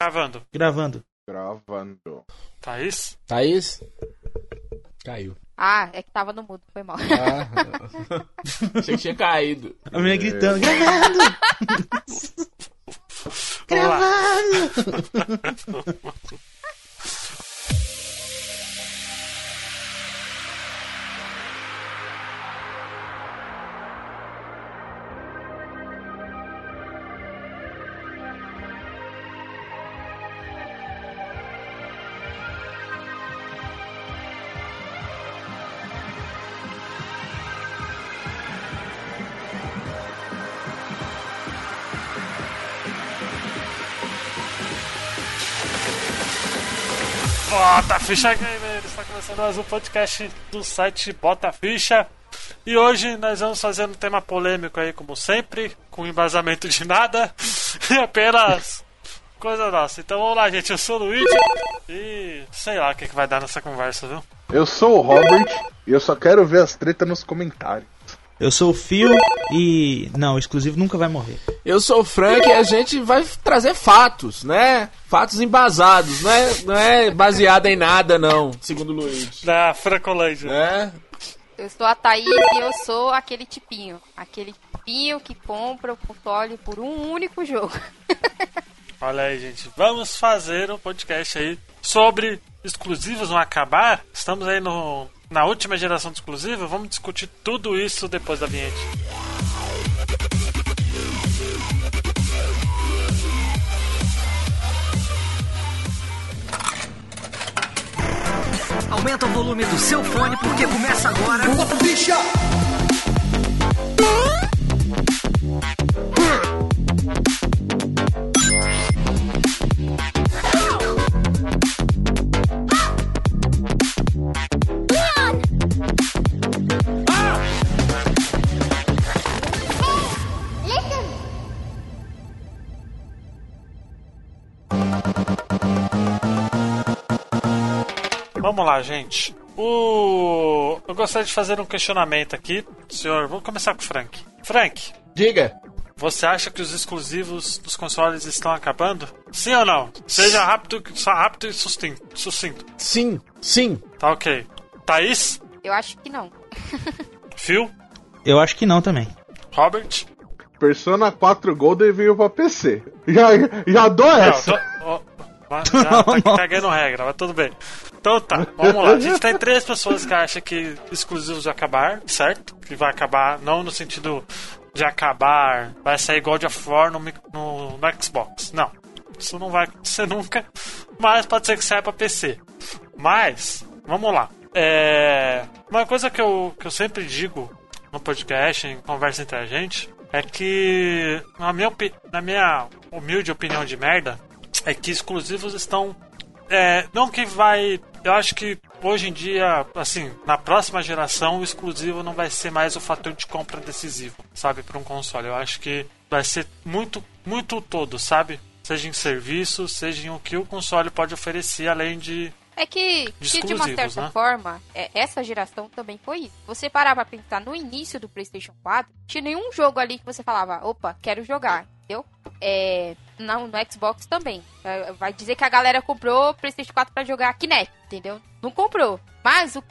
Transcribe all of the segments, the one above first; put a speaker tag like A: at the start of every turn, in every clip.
A: Gravando.
B: Gravando.
C: Gravando.
A: Thaís?
D: Thaís? Caiu.
E: Ah, é que tava no mudo, foi mal.
D: Ah. Achei que tinha caído.
B: A menina gritando. Gravando! Gravando!
A: Ficha Gamer! Está começando mais um podcast do site Bota Ficha. E hoje nós vamos fazer um tema polêmico aí, como sempre, com embasamento de nada e apenas coisa nossa. Então vamos lá, gente. Eu sou o Luigi e sei lá o que, que vai dar nessa conversa, viu?
C: Eu sou o Robert e eu só quero ver as tretas nos comentários.
B: Eu sou o Phil e. Não, o exclusivo nunca vai morrer.
D: Eu sou o Frank e a gente vai trazer fatos, né? Fatos embasados, não é, não é baseado em nada, não, segundo o Luigi.
A: Da Francolândia.
D: Né?
E: Eu sou a Thaís e eu sou aquele tipinho. Aquele tipinho que compra o console por um único jogo.
A: Olha aí, gente. Vamos fazer um podcast aí sobre exclusivos no acabar. Estamos aí no, na última geração de. Vamos discutir tudo isso depois da vinheta.
F: Aumenta o volume do seu fone porque começa agora. Bicha!
A: Vamos lá, gente. O... Eu gostaria de fazer um questionamento aqui, senhor. Vamos começar com o Frank. Frank,
D: Diga.
A: você acha que os exclusivos dos consoles estão acabando? Sim ou não? Seja rápido, só rápido e sucinto. sucinto.
D: Sim, sim.
A: Tá ok. Thaís?
E: Eu acho que não.
A: Phil?
B: Eu acho que não também.
A: Robert?
C: Persona 4 Golden veio pra PC. Já, já dou
A: Não,
C: essa.
A: tô- já tá cagando regra, mas tudo bem. Então tá, vamos lá. A gente tem três pessoas que acham que exclusivos vai acabar, certo? Que vai acabar, não no sentido de acabar, vai sair God of War no, no, no Xbox. Não. Isso não vai acontecer nunca. Mas pode ser que saia pra PC. Mas, vamos lá. É, uma coisa que eu, que eu sempre digo no podcast, em conversa entre a gente, é que, na minha, na minha humilde opinião de merda, é que exclusivos estão. É, não que vai. Eu acho que hoje em dia, assim, na próxima geração, o exclusivo não vai ser mais o fator de compra decisivo, sabe, para um console. Eu acho que vai ser muito, muito todo, sabe? Seja em serviço, seja em o que o console pode oferecer, além de.
E: É que,
A: De
E: que de uma certa
A: né?
E: forma, é, essa geração também foi isso. Você parar pra pensar no início do PlayStation 4, tinha nenhum jogo ali que você falava, opa, quero jogar, entendeu? É, não, no Xbox também. É, Vai dizer que a galera comprou o PlayStation 4 pra jogar Kinect, entendeu? Não comprou. Mas o,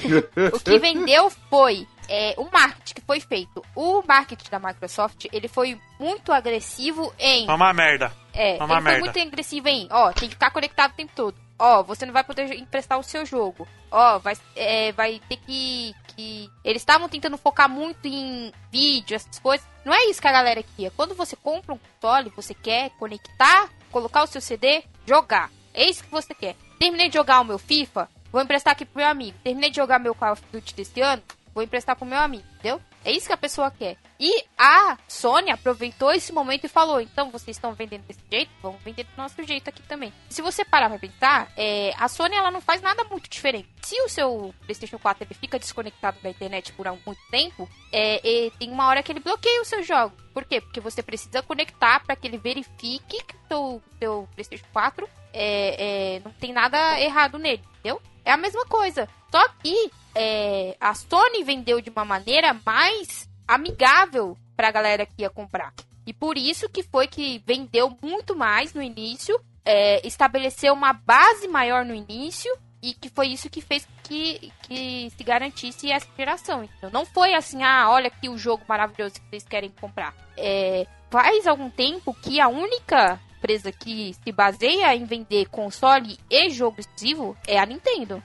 E: o que vendeu foi é, o marketing que foi feito. O marketing da Microsoft, ele foi muito agressivo em
A: É uma merda.
E: é,
A: uma
E: ele foi
A: merda.
E: muito agressivo em, ó, tem que ficar conectado o tempo todo. Ó, você não vai poder emprestar o seu jogo. Ó, vai, é, vai ter que, que... Eles estavam tentando focar muito em vídeo, essas coisas. Não é isso que a galera queria. Quando você compra um console, você quer conectar, colocar o seu CD, jogar. É isso que você quer. Terminei de jogar o meu FIFA, vou emprestar aqui pro meu amigo. Terminei de jogar meu Call of Duty desse ano, vou emprestar pro meu amigo, entendeu? É isso que a pessoa quer. E a Sony aproveitou esse momento e falou: então vocês estão vendendo desse jeito, vamos vender do nosso jeito aqui também. Se você parar pra pensar, é, a Sony ela não faz nada muito diferente. Se o seu PlayStation 4 ele fica desconectado da internet por muito tempo, é, tem uma hora que ele bloqueia o seu jogo. Por quê? Porque você precisa conectar para que ele verifique que o seu PlayStation 4 é, é, não tem nada errado nele, entendeu? É a mesma coisa. Só que é, a Sony vendeu de uma maneira mais amigável pra galera que ia comprar. E por isso que foi que vendeu muito mais no início é, estabeleceu uma base maior no início e que foi isso que fez que, que se garantisse essa geração. Então, não foi assim, ah, olha aqui o jogo maravilhoso que vocês querem comprar. É, faz algum tempo que a única empresa que se baseia em vender console e jogo exclusivo é a Nintendo.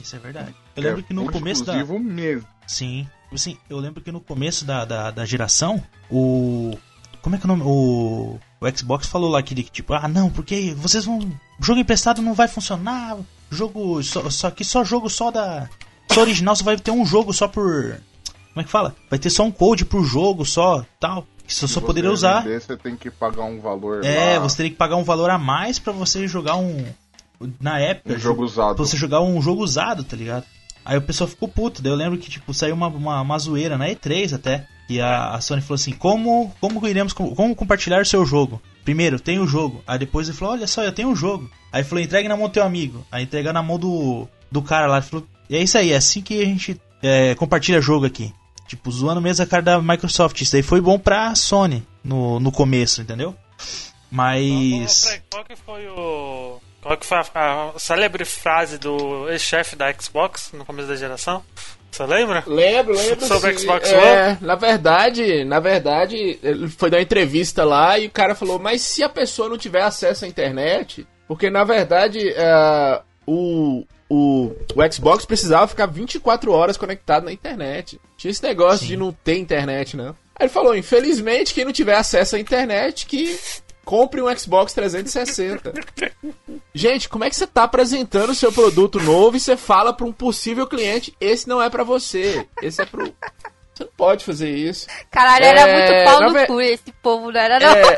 B: Isso é verdade. Eu lembro que no começo da.
C: exclusivo mesmo.
B: Sim. Assim, eu lembro que no começo da, da, da geração, o. Como é que é o nome? O. O Xbox falou lá que, tipo, ah, não, porque vocês vão. Jogo emprestado não vai funcionar. Jogo. Só, só que só jogo só da. Só original, você vai ter um jogo só por. Como é que fala? Vai ter só um code pro jogo só, tal. Que você só poderia usar.
C: vender, você tem que pagar um valor
B: É,
C: lá,
B: você teria que pagar um valor a mais pra você jogar um. Na época.
C: um jogo usado.
B: Pra você jogar um jogo usado, tá ligado? Aí o pessoal ficou puto. Daí eu lembro que, tipo, saiu uma, uma, uma zoeira na E3 até. E a, a Sony falou assim: como, como iremos. com- Como compartilhar o seu jogo? Primeiro, tem o jogo. Aí depois ele falou: olha só, eu tenho um jogo. Aí falou: entregue na mão do teu amigo. Aí entrega na mão do, do cara lá. Ele falou: e é isso aí, é assim que a gente é, compartilha jogo aqui. Tipo, zoando mesmo a cara da Microsoft. Isso aí foi bom pra Sony no, no começo, entendeu? Mas.
A: Frank, qual que foi o. Qual que foi a, a célebre frase do ex-chefe da Xbox no começo da geração? Você lembra?
D: Lembro, lembro.
A: Sobre
D: sim.
A: Xbox
D: é, Na verdade, na verdade, ele foi dar uma entrevista lá e o cara falou, mas se a pessoa não tiver acesso à internet, porque na verdade é, o, o, o Xbox precisava ficar 24 horas conectado na internet. Tinha esse negócio
B: Sim.
D: de não ter internet, não. Aí ele falou, infelizmente, quem não tiver acesso à internet, que compre um Xbox 360. Gente, como é que você tá apresentando o seu produto novo e você fala para um possível cliente, esse não é pra você, esse é pro... Você não pode fazer isso.
E: Caralho, era
D: É,
E: muito pau no
D: ve-
E: cu esse povo, não era não.
D: É,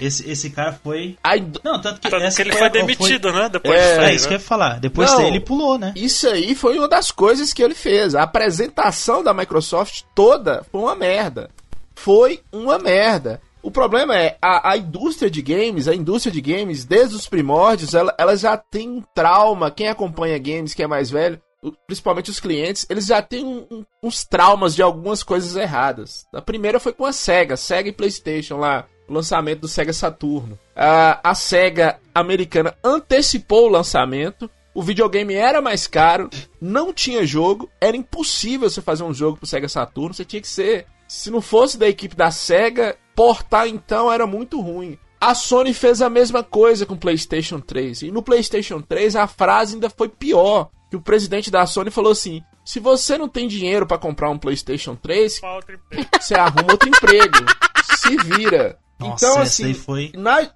B: Esse, esse cara foi.
D: a-
B: Não, tanto que,
A: Tanto
B: essa
A: que ele
B: foi
A: foi demitido, né? Depois
D: É,
A: disso
B: É, isso
A: né?
B: que eu ia falar. Depois
D: Não.
B: dele pulou, né?
D: isso aí foi uma das coisas que ele fez. A apresentação da Microsoft toda foi uma merda. Foi uma merda. O problema é, a, a indústria de games, a indústria de games, desde os primórdios, ela, ela já tem um trauma. Quem acompanha games, que é mais velho, principalmente os clientes, eles já têm um- um- uns traumas de algumas coisas erradas. A primeira foi com a SEGA, SEGA e PlayStation lá, o lançamento do SEGA Saturno. A, a SEGA americana antecipou o lançamento. O videogame era mais caro, não tinha jogo, era impossível você fazer um jogo pro Sega Saturno, você tinha que ser. Se não fosse da equipe da Sega, portar então era muito ruim. A Sony fez a mesma coisa com o PlayStation 3. E no PlayStation 3 a frase ainda foi pior. Que o presidente da Sony falou assim: se você não tem dinheiro pra comprar um PlayStation 3,
A: Uma outra empresa.
D: você arruma outro emprego. Se vira.
B: Nossa,
D: então,
B: essa
D: assim,
B: aí foi.
D: na,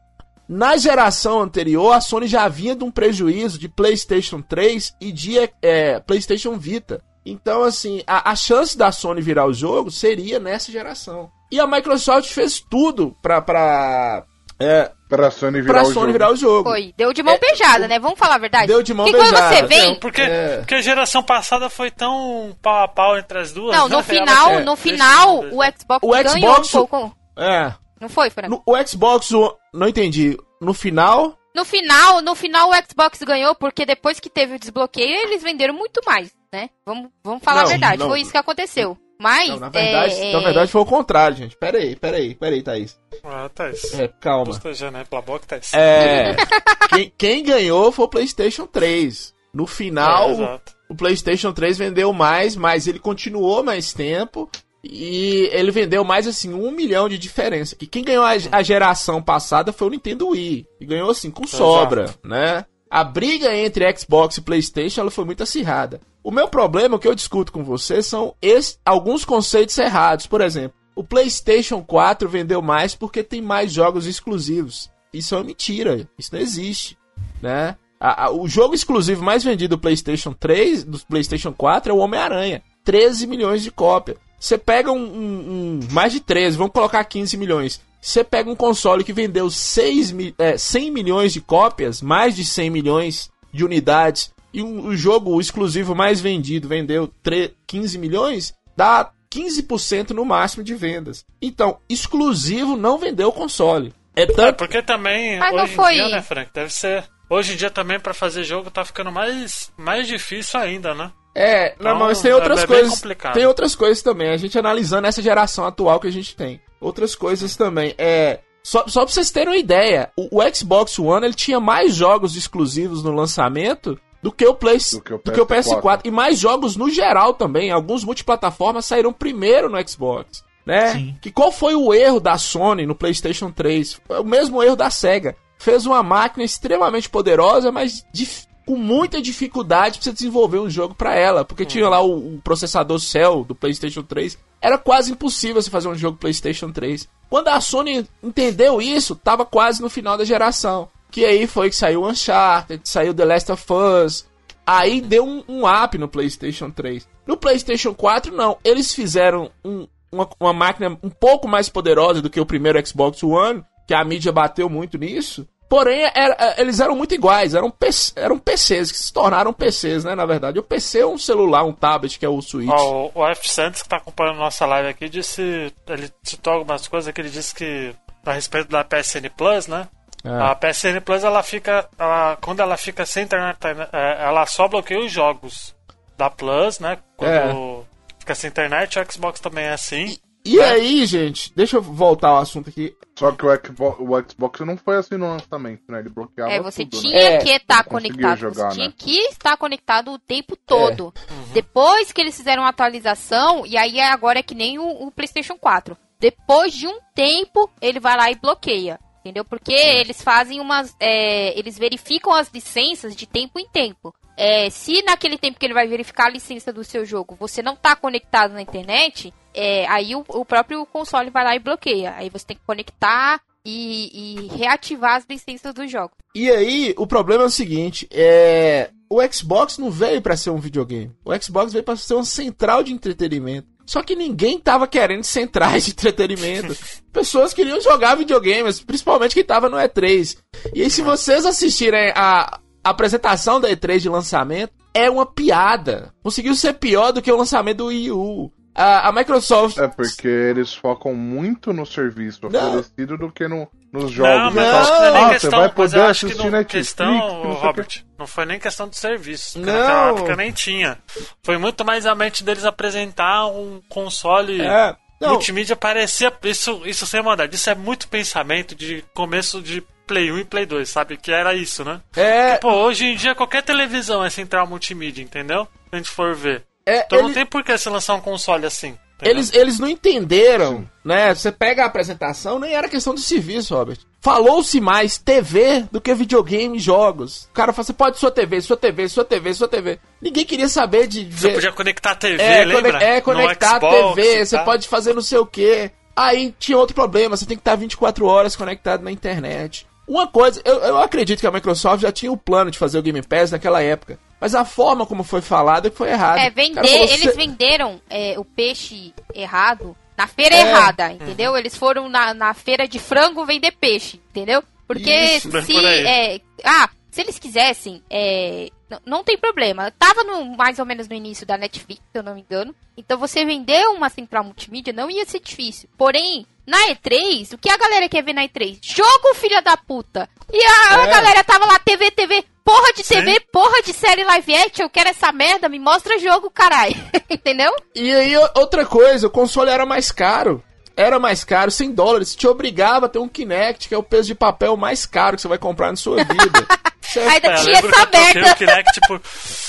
D: na geração anterior, a Sony já vinha de um prejuízo de PlayStation 3 e de é, PlayStation Vita. Então, assim, a, a chance da Sony virar o jogo seria nessa geração. E a Microsoft fez tudo pra, pra, é,
C: Pra Sony virar
D: pra
C: o
D: Sony
C: jogo.
D: virar o jogo.
E: Foi, deu de mão
D: É,
E: beijada, né? Vamos falar a verdade.
D: Deu de mão
E: Porque quando
D: beijada.
E: você vem,
A: Não, porque,
D: É.
A: porque a geração passada foi tão pau a pau entre as duas.
E: não,
A: né?
E: no final,
D: é,
E: no final,
A: eu
E: o Xbox
D: O
E: ganhou
D: Xbox-
E: um pouco.
D: É.
E: Não foi, Fernando?
D: No, o Xbox não entendi. No final,
E: No final, no final o Xbox ganhou porque depois que teve o desbloqueio, eles venderam muito mais, né? Vamos, vamos falar
D: Não,
E: a verdade,
D: não.
E: foi isso que aconteceu. Mas,
D: não, na verdade,
E: é,
D: na verdade foi o contrário, gente. Pera aí, pera aí, pera aí, Thaís.
A: Ah, isso.
D: É, calma.
A: Pela boca, tá isso.
D: É. quem, quem ganhou foi o PlayStation 3. No final,
A: É, exato.
D: o PlayStation 3 vendeu mais, mas ele continuou mais tempo. E ele vendeu mais assim, um milhão de diferença. Que quem ganhou a, a geração passada foi o Nintendo Wii. E ganhou assim, com sobra, né? A briga entre Xbox e PlayStation ela foi muito acirrada. O meu problema, o que eu discuto com você, são esse- alguns conceitos errados. Por exemplo, o PlayStation 4 vendeu mais porque tem mais jogos exclusivos. Isso é uma mentira. Isso não existe, né? A- a- o jogo exclusivo mais vendido do PlayStation 3, do PlayStation 4 é o Homem-Aranha. 13 milhões de cópias. Você pega um, um- um- mais de 13, vamos colocar 15 milhões. Você pega um console que vendeu 6, mi- é, 100 milhões de cópias, mais de 100 milhões de unidades, e um, o jogo exclusivo mais vendido vendeu tre- 15 milhões, dá 15% no máximo de vendas. Então, exclusivo não vendeu o console. É
A: É,
D: tanto
A: porque também,
E: Mas não
A: hoje
E: foi-
A: em dia, né, Frank, deve ser... Hoje em dia também, pra fazer jogo, tá ficando mais, mais difícil ainda, né?
D: É, não,
A: Então,
D: mas tem
A: é-
D: outras
A: é bem
D: coisas.
A: complicado.
D: Tem outras coisas também. A gente analisando essa geração atual que a gente tem. Outras coisas também. É. Só, só pra vocês terem uma ideia, o, o Xbox One ele tinha mais jogos exclusivos no lançamento do que o, Play,
C: Do que o
D: do que o
C: PS4.
D: PS4. E mais jogos no geral também. Alguns multiplataformas saíram primeiro no Xbox. Né?
B: Sim.
D: Que qual foi o erro da Sony no PlayStation 3? Foi o mesmo erro da Sega. Fez uma máquina extremamente poderosa, mas dif- com muita dificuldade pra você desenvolver um jogo pra ela. Porque tinha lá o, o processador Cell do PlayStation 3. Era quase impossível você fazer um jogo PlayStation 3. Quando a Sony entendeu isso, tava quase no final da geração. Que aí foi que saiu Uncharted, saiu The Last of Us. Aí deu um, um up no PlayStation 3. No PlayStation 4, não. Eles fizeram um- uma, uma máquina um pouco mais poderosa do que o primeiro Xbox One, que a mídia bateu muito nisso. Porém, era- eles eram muito iguais, eram, PC eram PCs, que se tornaram PCs, né? Na verdade, o PC é um celular, um tablet, que é o Switch.
A: Ó, o, o F. Santos, que tá acompanhando nossa live aqui, disse. Ele citou algumas coisas que ele disse que. A respeito da PSN Plus, né?
D: É.
A: A PSN Plus, ela fica. Ela, quando ela fica sem internet, é, ela só bloqueia os jogos da Plus, né? Quando fica sem internet, o Xbox também é assim.
D: E aí, gente, deixa eu voltar ao assunto aqui.
C: Só que o Xbox, o Xbox não foi assim no lançamento, né? Ele bloqueava
E: É, você
C: tudo,
E: tinha
C: né?
D: É,
E: que estar
C: não conseguia
E: conectado.
C: jogar,
E: você tinha
C: né?
E: que estar conectado o tempo todo. Depois que eles fizeram a atualização, e aí agora é que nem o, o PlayStation 4. Depois de um tempo, ele vai lá e bloqueia. Entendeu? Porque eles fazem umas. é, eles verificam as licenças de tempo em tempo. É, se naquele tempo que ele vai verificar a licença do seu jogo você não está conectado na internet, é, aí o, o próprio console vai lá e bloqueia. Aí você tem que conectar e, e reativar as licenças do jogo.
D: E aí, o problema é o seguinte, é... O Xbox não veio pra ser um videogame. O Xbox veio pra ser uma central de entretenimento. Só que ninguém tava querendo centrais de entretenimento. Pessoas queriam jogar videogames, principalmente quem tava no E3. E aí, se vocês assistirem a apresentação da E3 de lançamento, é uma piada. Conseguiu ser pior do que o lançamento do Wii U. A, a Microsoft...
C: É porque eles focam muito no serviço
D: Não.
C: oferecido do que no, nos
A: Não,
C: jogos.
A: mas
D: Não.
A: acho que não é nem
C: Ah,
A: questão.
C: você vai
A: mas
C: poder
A: acho que
C: assistir
A: não,
C: Netflix,
A: questão,
C: não.
A: Robert, não foi nem questão de serviço. porque
D: Não.
A: Naquela época nem tinha. Foi muito mais a mente deles apresentar um console
D: É, não,
A: multimídia. Parecia. Isso, isso sem maldade. Isso é muito pensamento de começo de Play 1 e Play 2, sabe? Que era isso, né?
D: é,
A: Pô, hoje em dia qualquer televisão é central multimídia, entendeu? Se a gente for ver.
D: É,
A: Então não
D: ele-
A: tem por que você lançar um console assim. entendeu?
D: Eles, eles não entenderam, né? Você pega a apresentação, nem era questão de serviço, Robert. Falou-se mais TV do que videogame e jogos. O cara fala, você pode sua TV, sua TV, sua TV, sua TV. Ninguém queria saber de
A: Você
D: ver.
A: podia conectar a TV,
D: é,
A: lembra?
D: é, conectar a TV, você
A: tal.
D: pode fazer não sei o quê. Aí tinha outro problema, você tem que estar 24 horas conectado na internet. Uma coisa, eu, eu acredito que a Microsoft já tinha o plano de fazer o Game Pass naquela época. Mas a forma como foi falado é foi errada.
E: É,
D: cara
E: vender, eles
D: "Cê-
E: venderam é, o peixe errado na feira
D: É.
E: errada, entendeu? Eles foram na, na feira de frango vender peixe, entendeu? Porque
D: Isso,
E: se.
A: por
E: é, ah, se eles quisessem, é, não, não tem problema. Tava no, mais ou menos no início da Netflix, se eu não me engano. Então você vender uma central multimídia não ia ser difícil. Porém, na E3, o que a galera quer ver na E3? Jogo, filha da puta! E a, a
D: É.
E: galera tava lá, TV, TV, porra de
A: Sim.
E: TV, porra de série live action, eu quero essa merda, me mostra jogo, caralho. Entendeu?
D: E aí, outra coisa, o console era mais caro. Era mais caro, 100 dólares. Te obrigava a ter um Kinect, que é o peso de papel mais caro que você vai comprar na sua vida. Você-
E: Ainda
A: É,
E: tinha essa merda.
A: o Kinect por.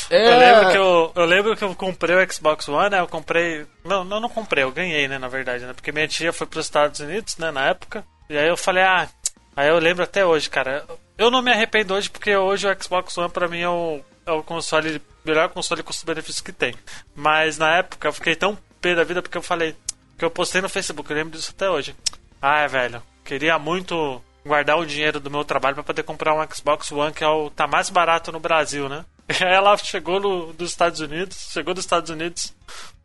D: É.
A: Eu, lembro que eu, eu lembro que eu comprei o Xbox One, né? Eu comprei. Não, não, não comprei, eu ganhei, né? Na verdade, né? Porque minha tia foi pros Estados Unidos, né? Na época. E aí eu falei, ah. Aí eu lembro até hoje, cara. Eu não me arrependo hoje porque hoje o Xbox One pra mim é o, é o console. Melhor console custo-benefício que tem. Mas na época eu fiquei tão pé da vida porque eu falei. Que eu postei no Facebook, eu lembro disso até hoje. Ah, velho. Queria muito guardar o dinheiro do meu trabalho pra poder comprar um Xbox One que é o tá mais barato no Brasil, né? E aí ela chegou no, dos Estados Unidos, chegou dos Estados Unidos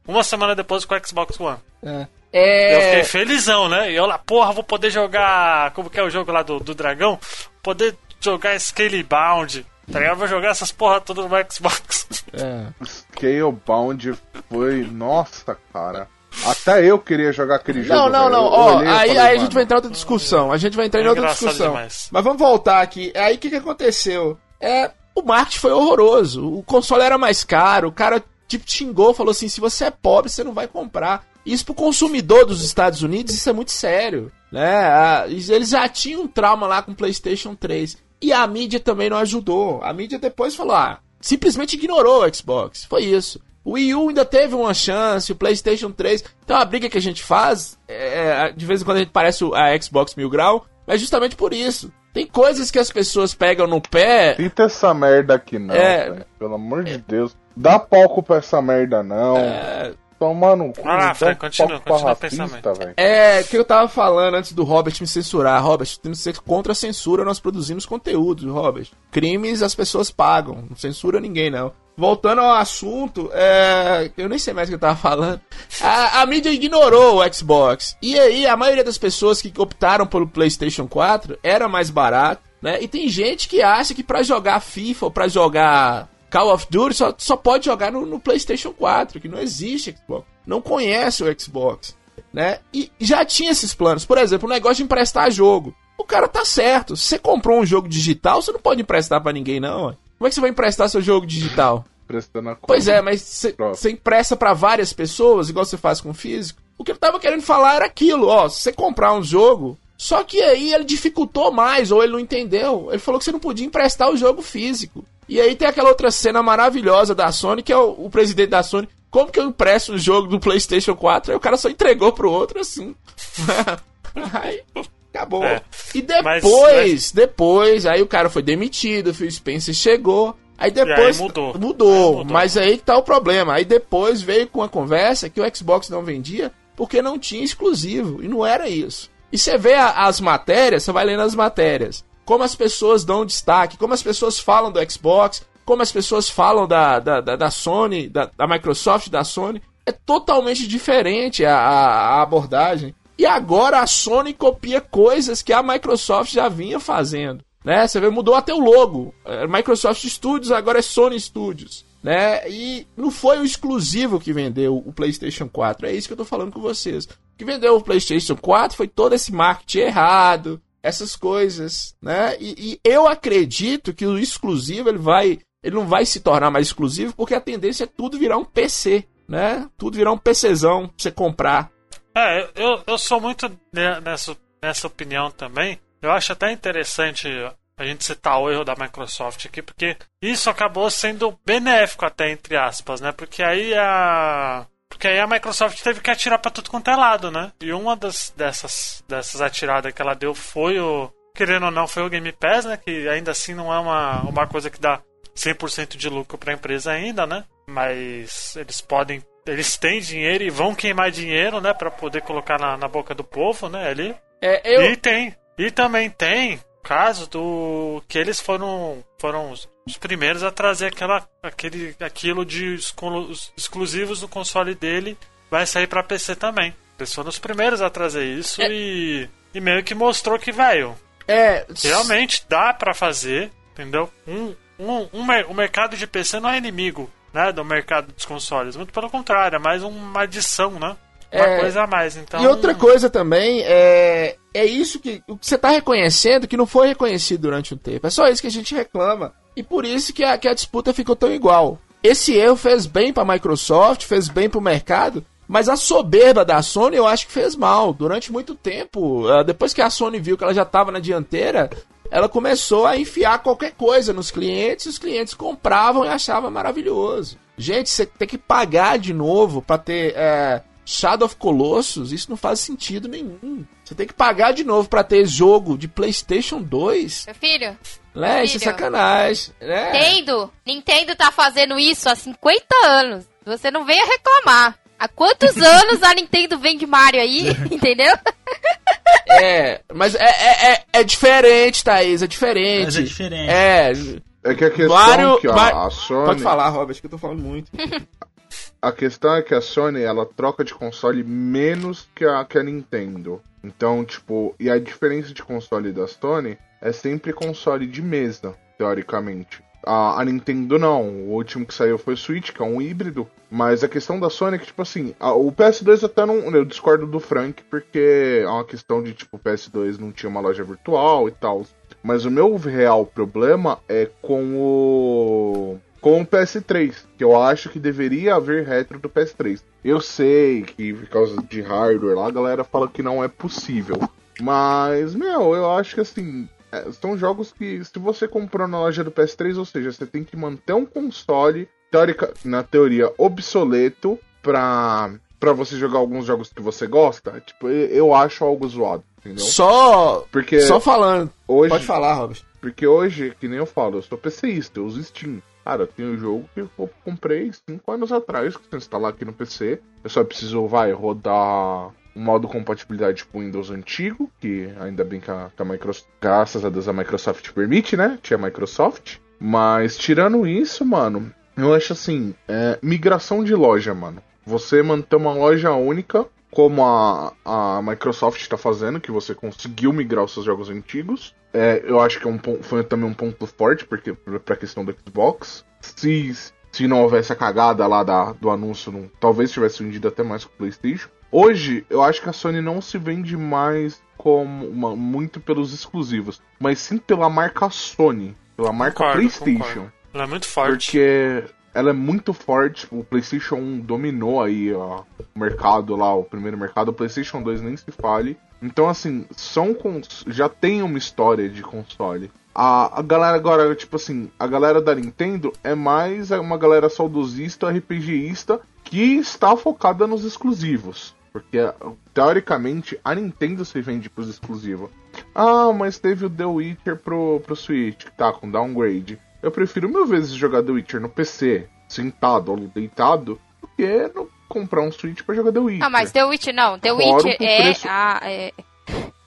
A: uma semana depois com o Xbox One.
D: É.
A: Eu
D: É,
A: fiquei felizão, né? E eu lá, porra, vou poder jogar. Como que é o jogo lá do, do dragão? Poder jogar Scalebound. Tá ligado? Vou jogar essas porra todas no Xbox.
D: é.
C: Scalebound foi. Nossa, cara. Até eu queria jogar aquele jogo.
D: Não, não, não.
C: Eu
D: Ó, aí,
C: falei,
D: aí a gente vai entrar em outra discussão. A gente vai entrar em
A: É
D: outra
A: engraçado
D: discussão.
A: demais.
D: Mas vamos voltar aqui. Aí o que, que aconteceu? É, o marketing foi horroroso. O console era mais caro. O cara tipo xingou, falou assim: se você é pobre, você não vai comprar. Isso pro consumidor dos Estados Unidos, isso é muito sério. Né? Ah, Eles já tinham um trauma lá com o PlayStation 3. E a mídia também não ajudou. A mídia depois falou: ah, simplesmente ignorou o Xbox. Foi isso. O Wii U ainda teve uma chance, o PlayStation 3. Então a briga que a gente faz, é, de vez em quando a gente parece a Xbox Mil Grau, mas justamente por isso. Tem coisas que as pessoas pegam no pé.
C: Cita essa merda aqui não,
D: É.
C: Pelo amor de Deus. Dá palco pra essa merda não.
D: É,
C: Toma no cu.
A: Vai lá,
C: dá
A: Fred, continua, continua o pensamento.
C: velho.
D: É, que eu tava falando antes do Robert me censurar. Robert, temos que ser contra a censura, nós produzimos conteúdo, Robert. Crimes as pessoas pagam, não censura ninguém, não. Voltando ao assunto, é, eu nem sei mais o que eu tava falando. A, a mídia ignorou o Xbox. E aí, a maioria das pessoas que optaram pelo PlayStation 4 era mais barato, né? E tem gente que acha que pra jogar FIFA ou pra jogar Call of Duty só, só pode jogar no, no PlayStation 4, que não existe Xbox. Não conhece o Xbox né? E já tinha esses planos. Por exemplo, o negócio de emprestar jogo. O cara tá certo. Se você comprou um jogo digital, você não pode emprestar pra ninguém, não. Como é que você vai emprestar seu jogo digital?
C: Prestando a
D: Pois é, mas você empresta pra várias pessoas, igual você faz com o físico. O que eu tava querendo falar era aquilo, ó. Se você comprar um jogo, só que aí ele dificultou mais, ou ele não entendeu. Ele falou que você não podia emprestar o jogo físico. E aí tem aquela outra cena maravilhosa da Sony, que é o, o presidente da Sony. Como que eu empresto o jogo do PlayStation 4? Aí o cara só entregou pro outro assim. aí acabou.
A: É.
D: E
A: Mas-
D: depois, depois, aí o cara foi demitido, o Phil Spencer chegou. Aí depois
A: mudou.
D: mudou,
A: Aí mudou.
D: mas aí que tá o problema. Aí depois veio com a conversa que o Xbox não vendia porque não tinha exclusivo. E não era isso. E você vê a- as matérias, você vai lendo as matérias. Como as pessoas dão destaque, como as pessoas falam do Xbox, como as pessoas falam da, da, da, da Sony, da, da Microsoft, da Sony. É totalmente diferente a, a, a abordagem. E agora a Sony copia coisas que a Microsoft já vinha fazendo. Né? Você vê, mudou até o logo. É, Microsoft Studios agora é Sony Studios. Né? E não foi o exclusivo que vendeu o PlayStation 4. É isso que eu tô falando com vocês. O que vendeu o PlayStation 4 foi todo esse marketing errado, essas coisas, né? E, e eu acredito que o exclusivo ele vai, ele não vai se tornar mais exclusivo porque a tendência é tudo virar um PC, né? Tudo virar um PCzão pra você comprar.
A: É, eu, eu sou muito ne- nessa, nessa opinião também. Eu acho até interessante a gente citar o erro da Microsoft aqui, porque isso acabou sendo benéfico até, entre aspas, né? Porque aí a. Porque aí a Microsoft teve que atirar pra tudo quanto é lado, né? E uma das, dessas, dessas atiradas que ela deu foi o. Querendo ou não, foi o Game Pass, né? Que ainda assim não é uma, uma coisa que dá 100% de lucro pra empresa ainda, né? Mas eles podem. Eles têm dinheiro e vão queimar dinheiro, né? Pra poder colocar na, na boca do povo, né? Ali.
D: É, eu,
A: E tem. E também tem caso do que eles foram foram os os primeiros a trazer aquela aquele aquilo de exclu- os exclusivos do console dele vai sair pra PC também. Eles foram os primeiros a trazer isso
D: É.
A: e e meio que mostrou que velho,
D: é,
A: realmente dá pra fazer, entendeu? Um, um, um o mercado de PC não é inimigo, né, do mercado dos consoles, muito pelo contrário, é mais uma adição, né? Uma
D: É.
A: coisa a mais, então
D: E outra coisa também é é isso que o que você tá reconhecendo que não foi reconhecido durante um tempo. É só isso que a gente reclama. E por isso que a, que a disputa ficou tão igual. Esse erro fez bem pra Microsoft, fez bem pro mercado, mas a soberba da Sony eu acho que fez mal. Durante muito tempo, ah, depois que a Sony viu que ela já tava na dianteira, ela começou a enfiar qualquer coisa nos clientes, e os clientes compravam e achavam maravilhoso. Gente, você tem que pagar de novo pra ter é, Shadow of Colossus, isso não faz sentido nenhum. Você tem que pagar de novo pra ter jogo de PlayStation 2,
E: Meu filho,
D: né? Isso é sacanagem, né?
E: Nintendo, Nintendo tá fazendo isso há 50 anos. Você não venha reclamar. Há quantos anos a Nintendo vende Mario aí, entendeu?
D: É, mas é, é, é, é diferente, Thaís, é diferente.
B: Mas é diferente.
D: É,
C: É que a questão é que ó,
D: va-
C: a Sony.
D: pode falar, Robert, que eu tô falando muito.
C: A questão é que a Sony ela troca de console menos que a, que a Nintendo. Então, tipo, e a diferença de console da Sony é sempre console de mesa, teoricamente. A, a Nintendo não, o último que saiu foi o Switch, que é um híbrido. Mas a questão da Sony é que, tipo assim, a- o PS2 até não. Eu discordo do Frank, porque é uma questão de, tipo, o PS2 não tinha uma loja virtual e tal. Mas o meu real problema é com o. com o PS3, que eu acho que deveria haver retro do PS3. Eu sei que por causa de hardware lá, a galera fala que não é possível. Mas, meu, eu acho que assim, é, são jogos que se você comprou na loja do PS3, ou seja, você tem que manter um console, teórica, na teoria, obsoleto pra, pra você jogar alguns jogos que você gosta. Tipo, eu, eu acho algo zoado, entendeu?
D: Só,
C: Porque
D: só falando.
C: hoje,
D: Pode falar, Robert.
C: porque hoje, que nem eu falo, eu sou PCista, eu uso Steam. Cara, tem um jogo que eu comprei 5 anos atrás, que você instalar aqui no PC. Eu só preciso, vai, rodar um modo compatibilidade com Windows antigo, que ainda bem que a, que a Microsoft, graças a Deus a Microsoft permite, né? Tinha Microsoft. Mas tirando isso, mano, eu acho assim, é, migração de loja, mano. Você manter uma loja única, como a, a Microsoft está fazendo, que você conseguiu migrar os seus jogos antigos. É, eu acho que é um, foi também um ponto forte porque para a questão do Xbox. Se, se não houvesse a cagada lá da, do anúncio, não- talvez tivesse vendido até mais com o PlayStation. Hoje, eu acho que a Sony não se vende mais como uma- muito pelos exclusivos, mas sim pela marca Sony, pela marca
A: Concordo,
C: PlayStation.
A: concordo. Ela é muito forte.
C: Porque ela é muito forte. O PlayStation 1 dominou aí ó, o mercado lá, o primeiro mercado. O PlayStation 2 nem se fale. Então, assim, são cons... já tem uma história de console. A, a galera agora, tipo assim, a galera da Nintendo é mais uma galera saudosista, RPGista, que está focada nos exclusivos. Porque, teoricamente, a Nintendo se vende pros exclusivos. Ah, mas teve o The Witcher pro, pro Switch, que tá com downgrade. Eu prefiro mil vezes jogar The Witcher no PC, sentado ou deitado, do que no, comprar um Switch pra jogar The Witcher.
E: Não, mas The Witcher não. The Witcher é,
C: preço-
E: a, é,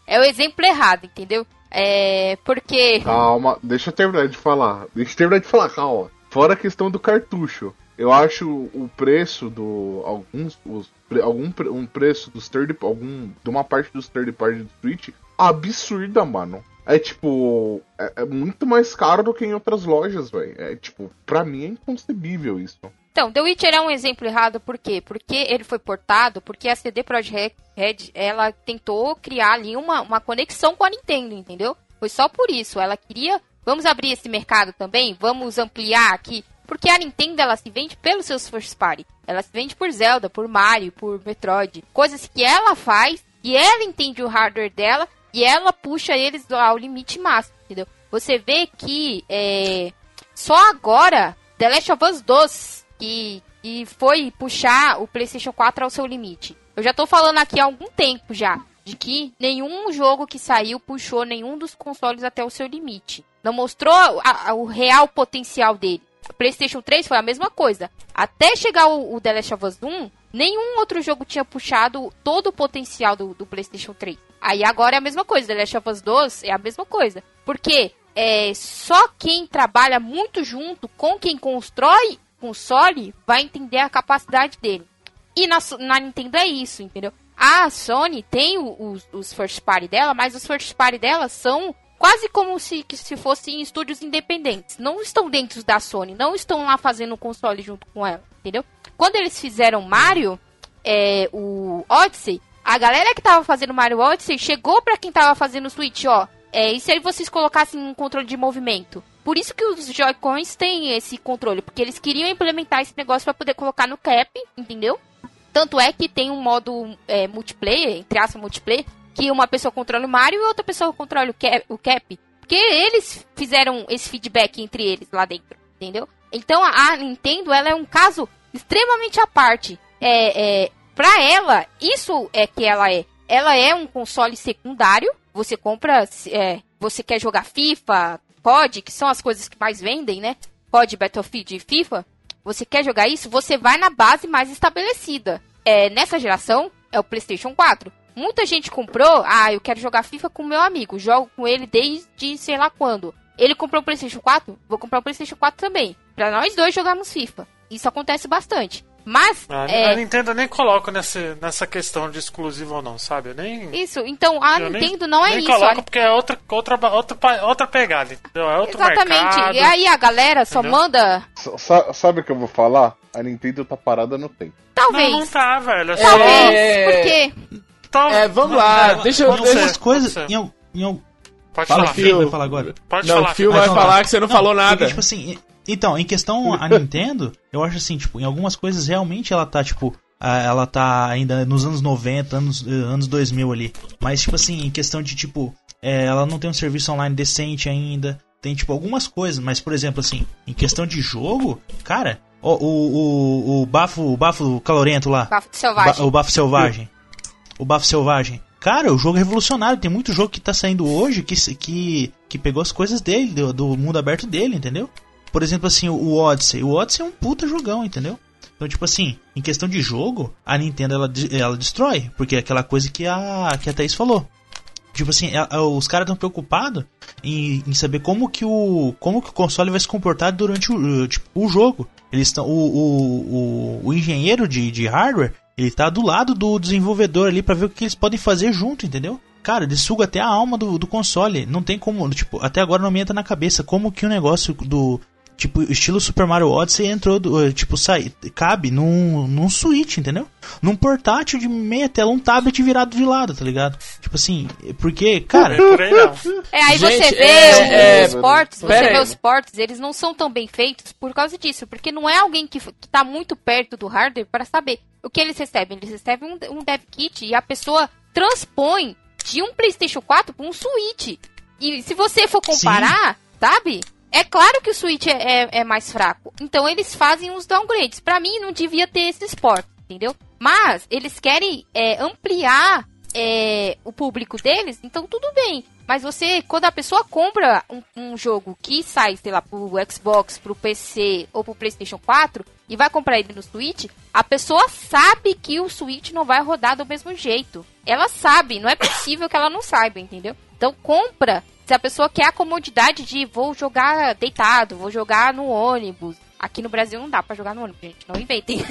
E: é o exemplo errado, entendeu? É porque.
C: Calma, deixa eu terminar de falar. Deixa eu terminar de falar, calma. Fora a questão do cartucho. Eu acho o preço do. alguns. Os, algum um preço dos third. algum. de uma parte dos third party do Switch absurda, mano. É tipo. É, é muito mais caro do que em outras lojas, velho. É tipo, pra mim é inconcebível isso.
E: Então, The Witcher é um exemplo errado, por quê? Porque ele foi portado, porque a CD Projekt Red, ela tentou criar ali uma, uma conexão com a Nintendo, entendeu? Foi só por isso. Ela queria, vamos abrir esse mercado também, vamos ampliar aqui. Porque a Nintendo, ela se vende pelos seus first party. Ela se vende por Zelda, por Mario, por Metroid. Coisas que ela faz, e ela entende o hardware dela, e ela puxa eles ao limite máximo, entendeu? Você vê que é, só agora, The Last of Us 2, que, que foi puxar o PlayStation 4 ao seu limite. Eu já tô falando aqui há algum tempo já, de que nenhum jogo que saiu puxou nenhum dos consoles até o seu limite. Não mostrou a- a- o real potencial dele. PlayStation 3 foi a mesma coisa. Até chegar o, o The Last of Us 1, nenhum outro jogo tinha puxado todo o potencial do, do PlayStation 3. Aí agora é a mesma coisa, The Last of Us 2 é a mesma coisa. Porque é, só quem trabalha muito junto com quem constrói console vai entender a capacidade dele. E na, na Nintendo é isso, entendeu? A Sony tem os, os first party dela, mas os first party dela são quase como se, se fossem estúdios independentes. Não estão dentro da Sony, não estão lá fazendo o console junto com ela, entendeu? Quando eles fizeram Mario, é, o Odyssey, a galera que tava fazendo Mario Odyssey chegou pra quem tava fazendo o Switch, ó. É, e se aí vocês colocassem um controle de movimento? Por isso que os Joy-Cons têm esse controle, porque eles queriam implementar esse negócio pra poder colocar no cap, entendeu? Tanto é que tem um modo é, multiplayer, entre aspas, multiplayer, que uma pessoa controla o Mario e outra pessoa controla o Cap. O cap porque eles fizeram esse feedback entre eles lá dentro, entendeu? Então a Nintendo, ela é um caso extremamente à parte. É, é, ela, isso é que ela é. Ela é um console secundário. Você compra, é, você quer jogar FIFA, COD, que são as coisas que mais vendem, né? COD, Battlefield e FIFA. Você quer jogar isso? Você vai na base mais estabelecida. É, nessa geração, é o PlayStation 4. Muita gente comprou, ah, eu quero jogar FIFA com meu amigo, jogo com ele desde sei lá quando. Ele comprou o PlayStation 4, vou comprar o PlayStation 4 também. Pra nós dois jogarmos FIFA. Isso acontece bastante. Mas,
A: A,
E: é,
A: a Nintendo eu nem coloco nesse, nessa questão de exclusivo ou não, sabe? Eu nem.
E: isso, então a
A: eu nem-
E: Nintendo não é
A: nem
E: isso.
A: coloco
E: a-
A: porque é outra, outra, outra, outra pegada, entendeu? É outro
E: Exatamente.
A: mercado.
E: E aí a galera só
A: Entendeu?
E: manda.
C: Sa- sabe o que eu vou falar? A Nintendo tá parada no tempo.
E: Talvez.
A: Não, não tá, velho. É só-
E: Talvez.
D: É.
E: Porque.
A: Então,
D: É, vamos lá, deixa eu.
A: Ser.
B: Algumas coisas. Em, em
A: Pode
B: Fala,
A: falar,
B: Fio,
D: Fio.
B: vai falar agora.
A: Pode
D: Não,
A: falar.
D: o Phil
B: Ah,
D: vai falar que você não, falou nada.
B: Porque, tipo assim, Então, em questão a Nintendo, eu acho assim, tipo, em algumas coisas realmente ela tá, tipo, ah, ela tá ainda nos anos 90, anos, eh, anos 2000 ali. Mas, tipo assim, em questão de, tipo, é, ela não tem um serviço online decente ainda. Tem, tipo, algumas coisas, mas, por exemplo, assim, em questão de jogo, cara, o, o, o, o bafo, o bafo calorento lá,
E: Bafo selvagem.
B: ba- o bafo selvagem, o bafo selvagem. Cara, o jogo é revolucionário. Tem muito jogo que tá saindo hoje que, se- que, que pegou as coisas dele, do, do mundo aberto dele, entendeu? Por exemplo, assim, o, Odyssey. O Odyssey é um puta jogão, entendeu? Então, tipo assim, em questão de jogo, a Nintendo ela, ela destrói. Porque é aquela coisa que a, que a Thaís falou. Tipo assim, a- a- os caras estão preocupados em, em saber como que, o, como que o console vai se comportar durante o, tipo, o jogo. Eles estão. O, o, o, o engenheiro de, de hardware, ele tá do lado do desenvolvedor ali pra ver o que eles podem fazer junto, entendeu? Cara, ele suga até a alma do, do console. Não tem como, tipo, até agora não me entra na cabeça como que o negócio do. Tipo, estilo Super Mario Odyssey entrou, do, eh, tipo, sai, cabe num, num Switch, entendeu? Num portátil de meia tela, um tablet virado de lado, tá ligado? Tipo assim, porque, cara,
A: Por aí.
E: É, aí
D: Gente,
E: você vê
D: é,
E: os
C: é,
E: ports, você
D: pera
E: vê
D: aí.
E: os ports, eles não são tão bem feitos por causa disso, porque não é alguém que, que tá muito perto do hardware para saber. O que eles recebem? Eles recebem um, um dev kit e a pessoa transpõe de um PlayStation 4 para um Switch. E se você for comparar, sabe? É claro que o Switch é, é- é mais fraco. Então eles fazem uns downgrades. Pra mim não devia ter esses ports, entendeu? Mas eles querem é, ampliar é, o público deles, então tudo bem. Mas você, quando a pessoa compra um, um jogo que sai, sei lá, pro Xbox, pro PC ou pro PlayStation 4 e vai comprar ele no Switch, a pessoa sabe que o Switch não vai rodar do mesmo jeito. Ela sabe, não é possível que ela não saiba, entendeu? Então compra. Se a pessoa quer a comodidade de vou jogar deitado, vou jogar no ônibus. Aqui no Brasil não dá pra jogar no ônibus, gente. Não inventem.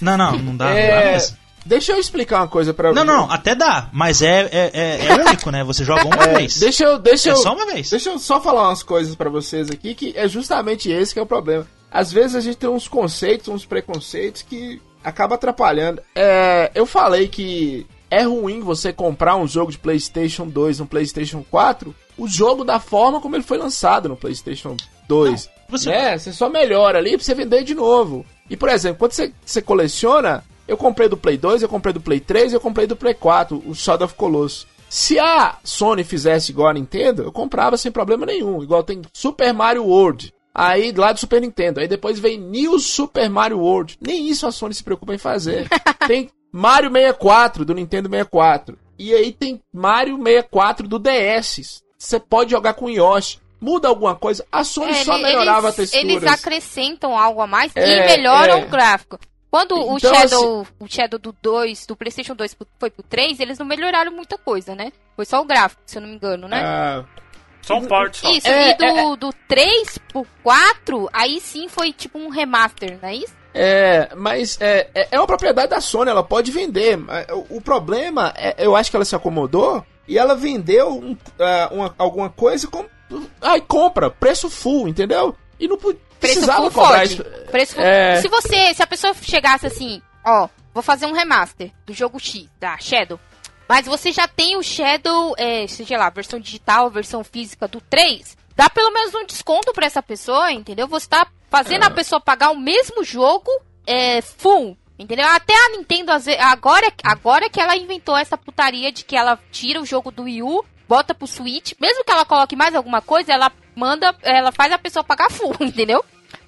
B: não, não, não dá, não dá
D: É,
B: mesmo.
D: deixa eu explicar uma coisa pra
B: Não, não, até dá, mas é, é, é, é único, né? Você joga uma vez.
D: Deixa eu, deixa
B: É
D: eu,
B: só uma vez.
D: Deixa eu só falar umas coisas pra vocês aqui que é justamente esse que é o problema. Às vezes a gente tem uns conceitos, uns preconceitos que acaba atrapalhando. É, eu falei que é ruim você comprar um jogo de PlayStation 2 no PlayStation 4, o jogo da forma como ele foi lançado no PlayStation 2.
B: você-
D: Né? Você só melhora ali pra você vender de novo. E por exemplo, quando você, você coleciona, eu comprei do Play 2, eu comprei do Play 3, eu comprei do Play 4, o Shadow of Colossus. Se a Sony fizesse igual a Nintendo, eu comprava sem problema nenhum. Igual tem Super Mario World. Aí lá do Super Nintendo. Aí depois vem New Super Mario World. Nem isso a Sony se preocupa em fazer. tem Mario 64 do Nintendo 64. E aí tem Mario 64 do DS. Você pode jogar com Yoshi. Muda alguma coisa. A Sony
E: É,
D: só melhorava
E: eles,
D: a textura.
E: Eles acrescentam algo a mais
D: É,
E: e melhoram
D: é.
E: o gráfico. Quando o
D: Então,
E: Shadow, o Shadow do 2, do PlayStation 2 pro- foi pro 3, eles não melhoraram muita coisa, né? Foi só o gráfico, se eu não me engano, né?
D: Ah,
A: Só um port só.
E: Isso,
D: É,
E: e do, do 3 pro 4, aí sim foi tipo um remaster, não é isso?
D: É, mas é, é, é uma propriedade da Sony, ela pode vender. O, problema é, eu acho que ela se acomodou e ela vendeu um, ah, uma- alguma coisa com. Ai, compra, preço full, entendeu? E não precisava cobrar isso.
E: Preço full-
D: É.
E: Se você, se a pessoa chegasse assim, ó, vou fazer um remaster do jogo X, da Shadow. Mas você já tem o Shadow, é, seja lá, versão digital, versão física do 3. Dá pelo menos um desconto pra essa pessoa, entendeu? Você tá fazendo a pessoa pagar o mesmo jogo é, full. Entendeu? Até a Nintendo, às vezes, agora, agora que ela inventou essa putaria de que ela tira o jogo do Wii U, bota pro Switch, mesmo que ela coloque mais alguma coisa, ela manda, ela faz a pessoa pagar full, entendeu?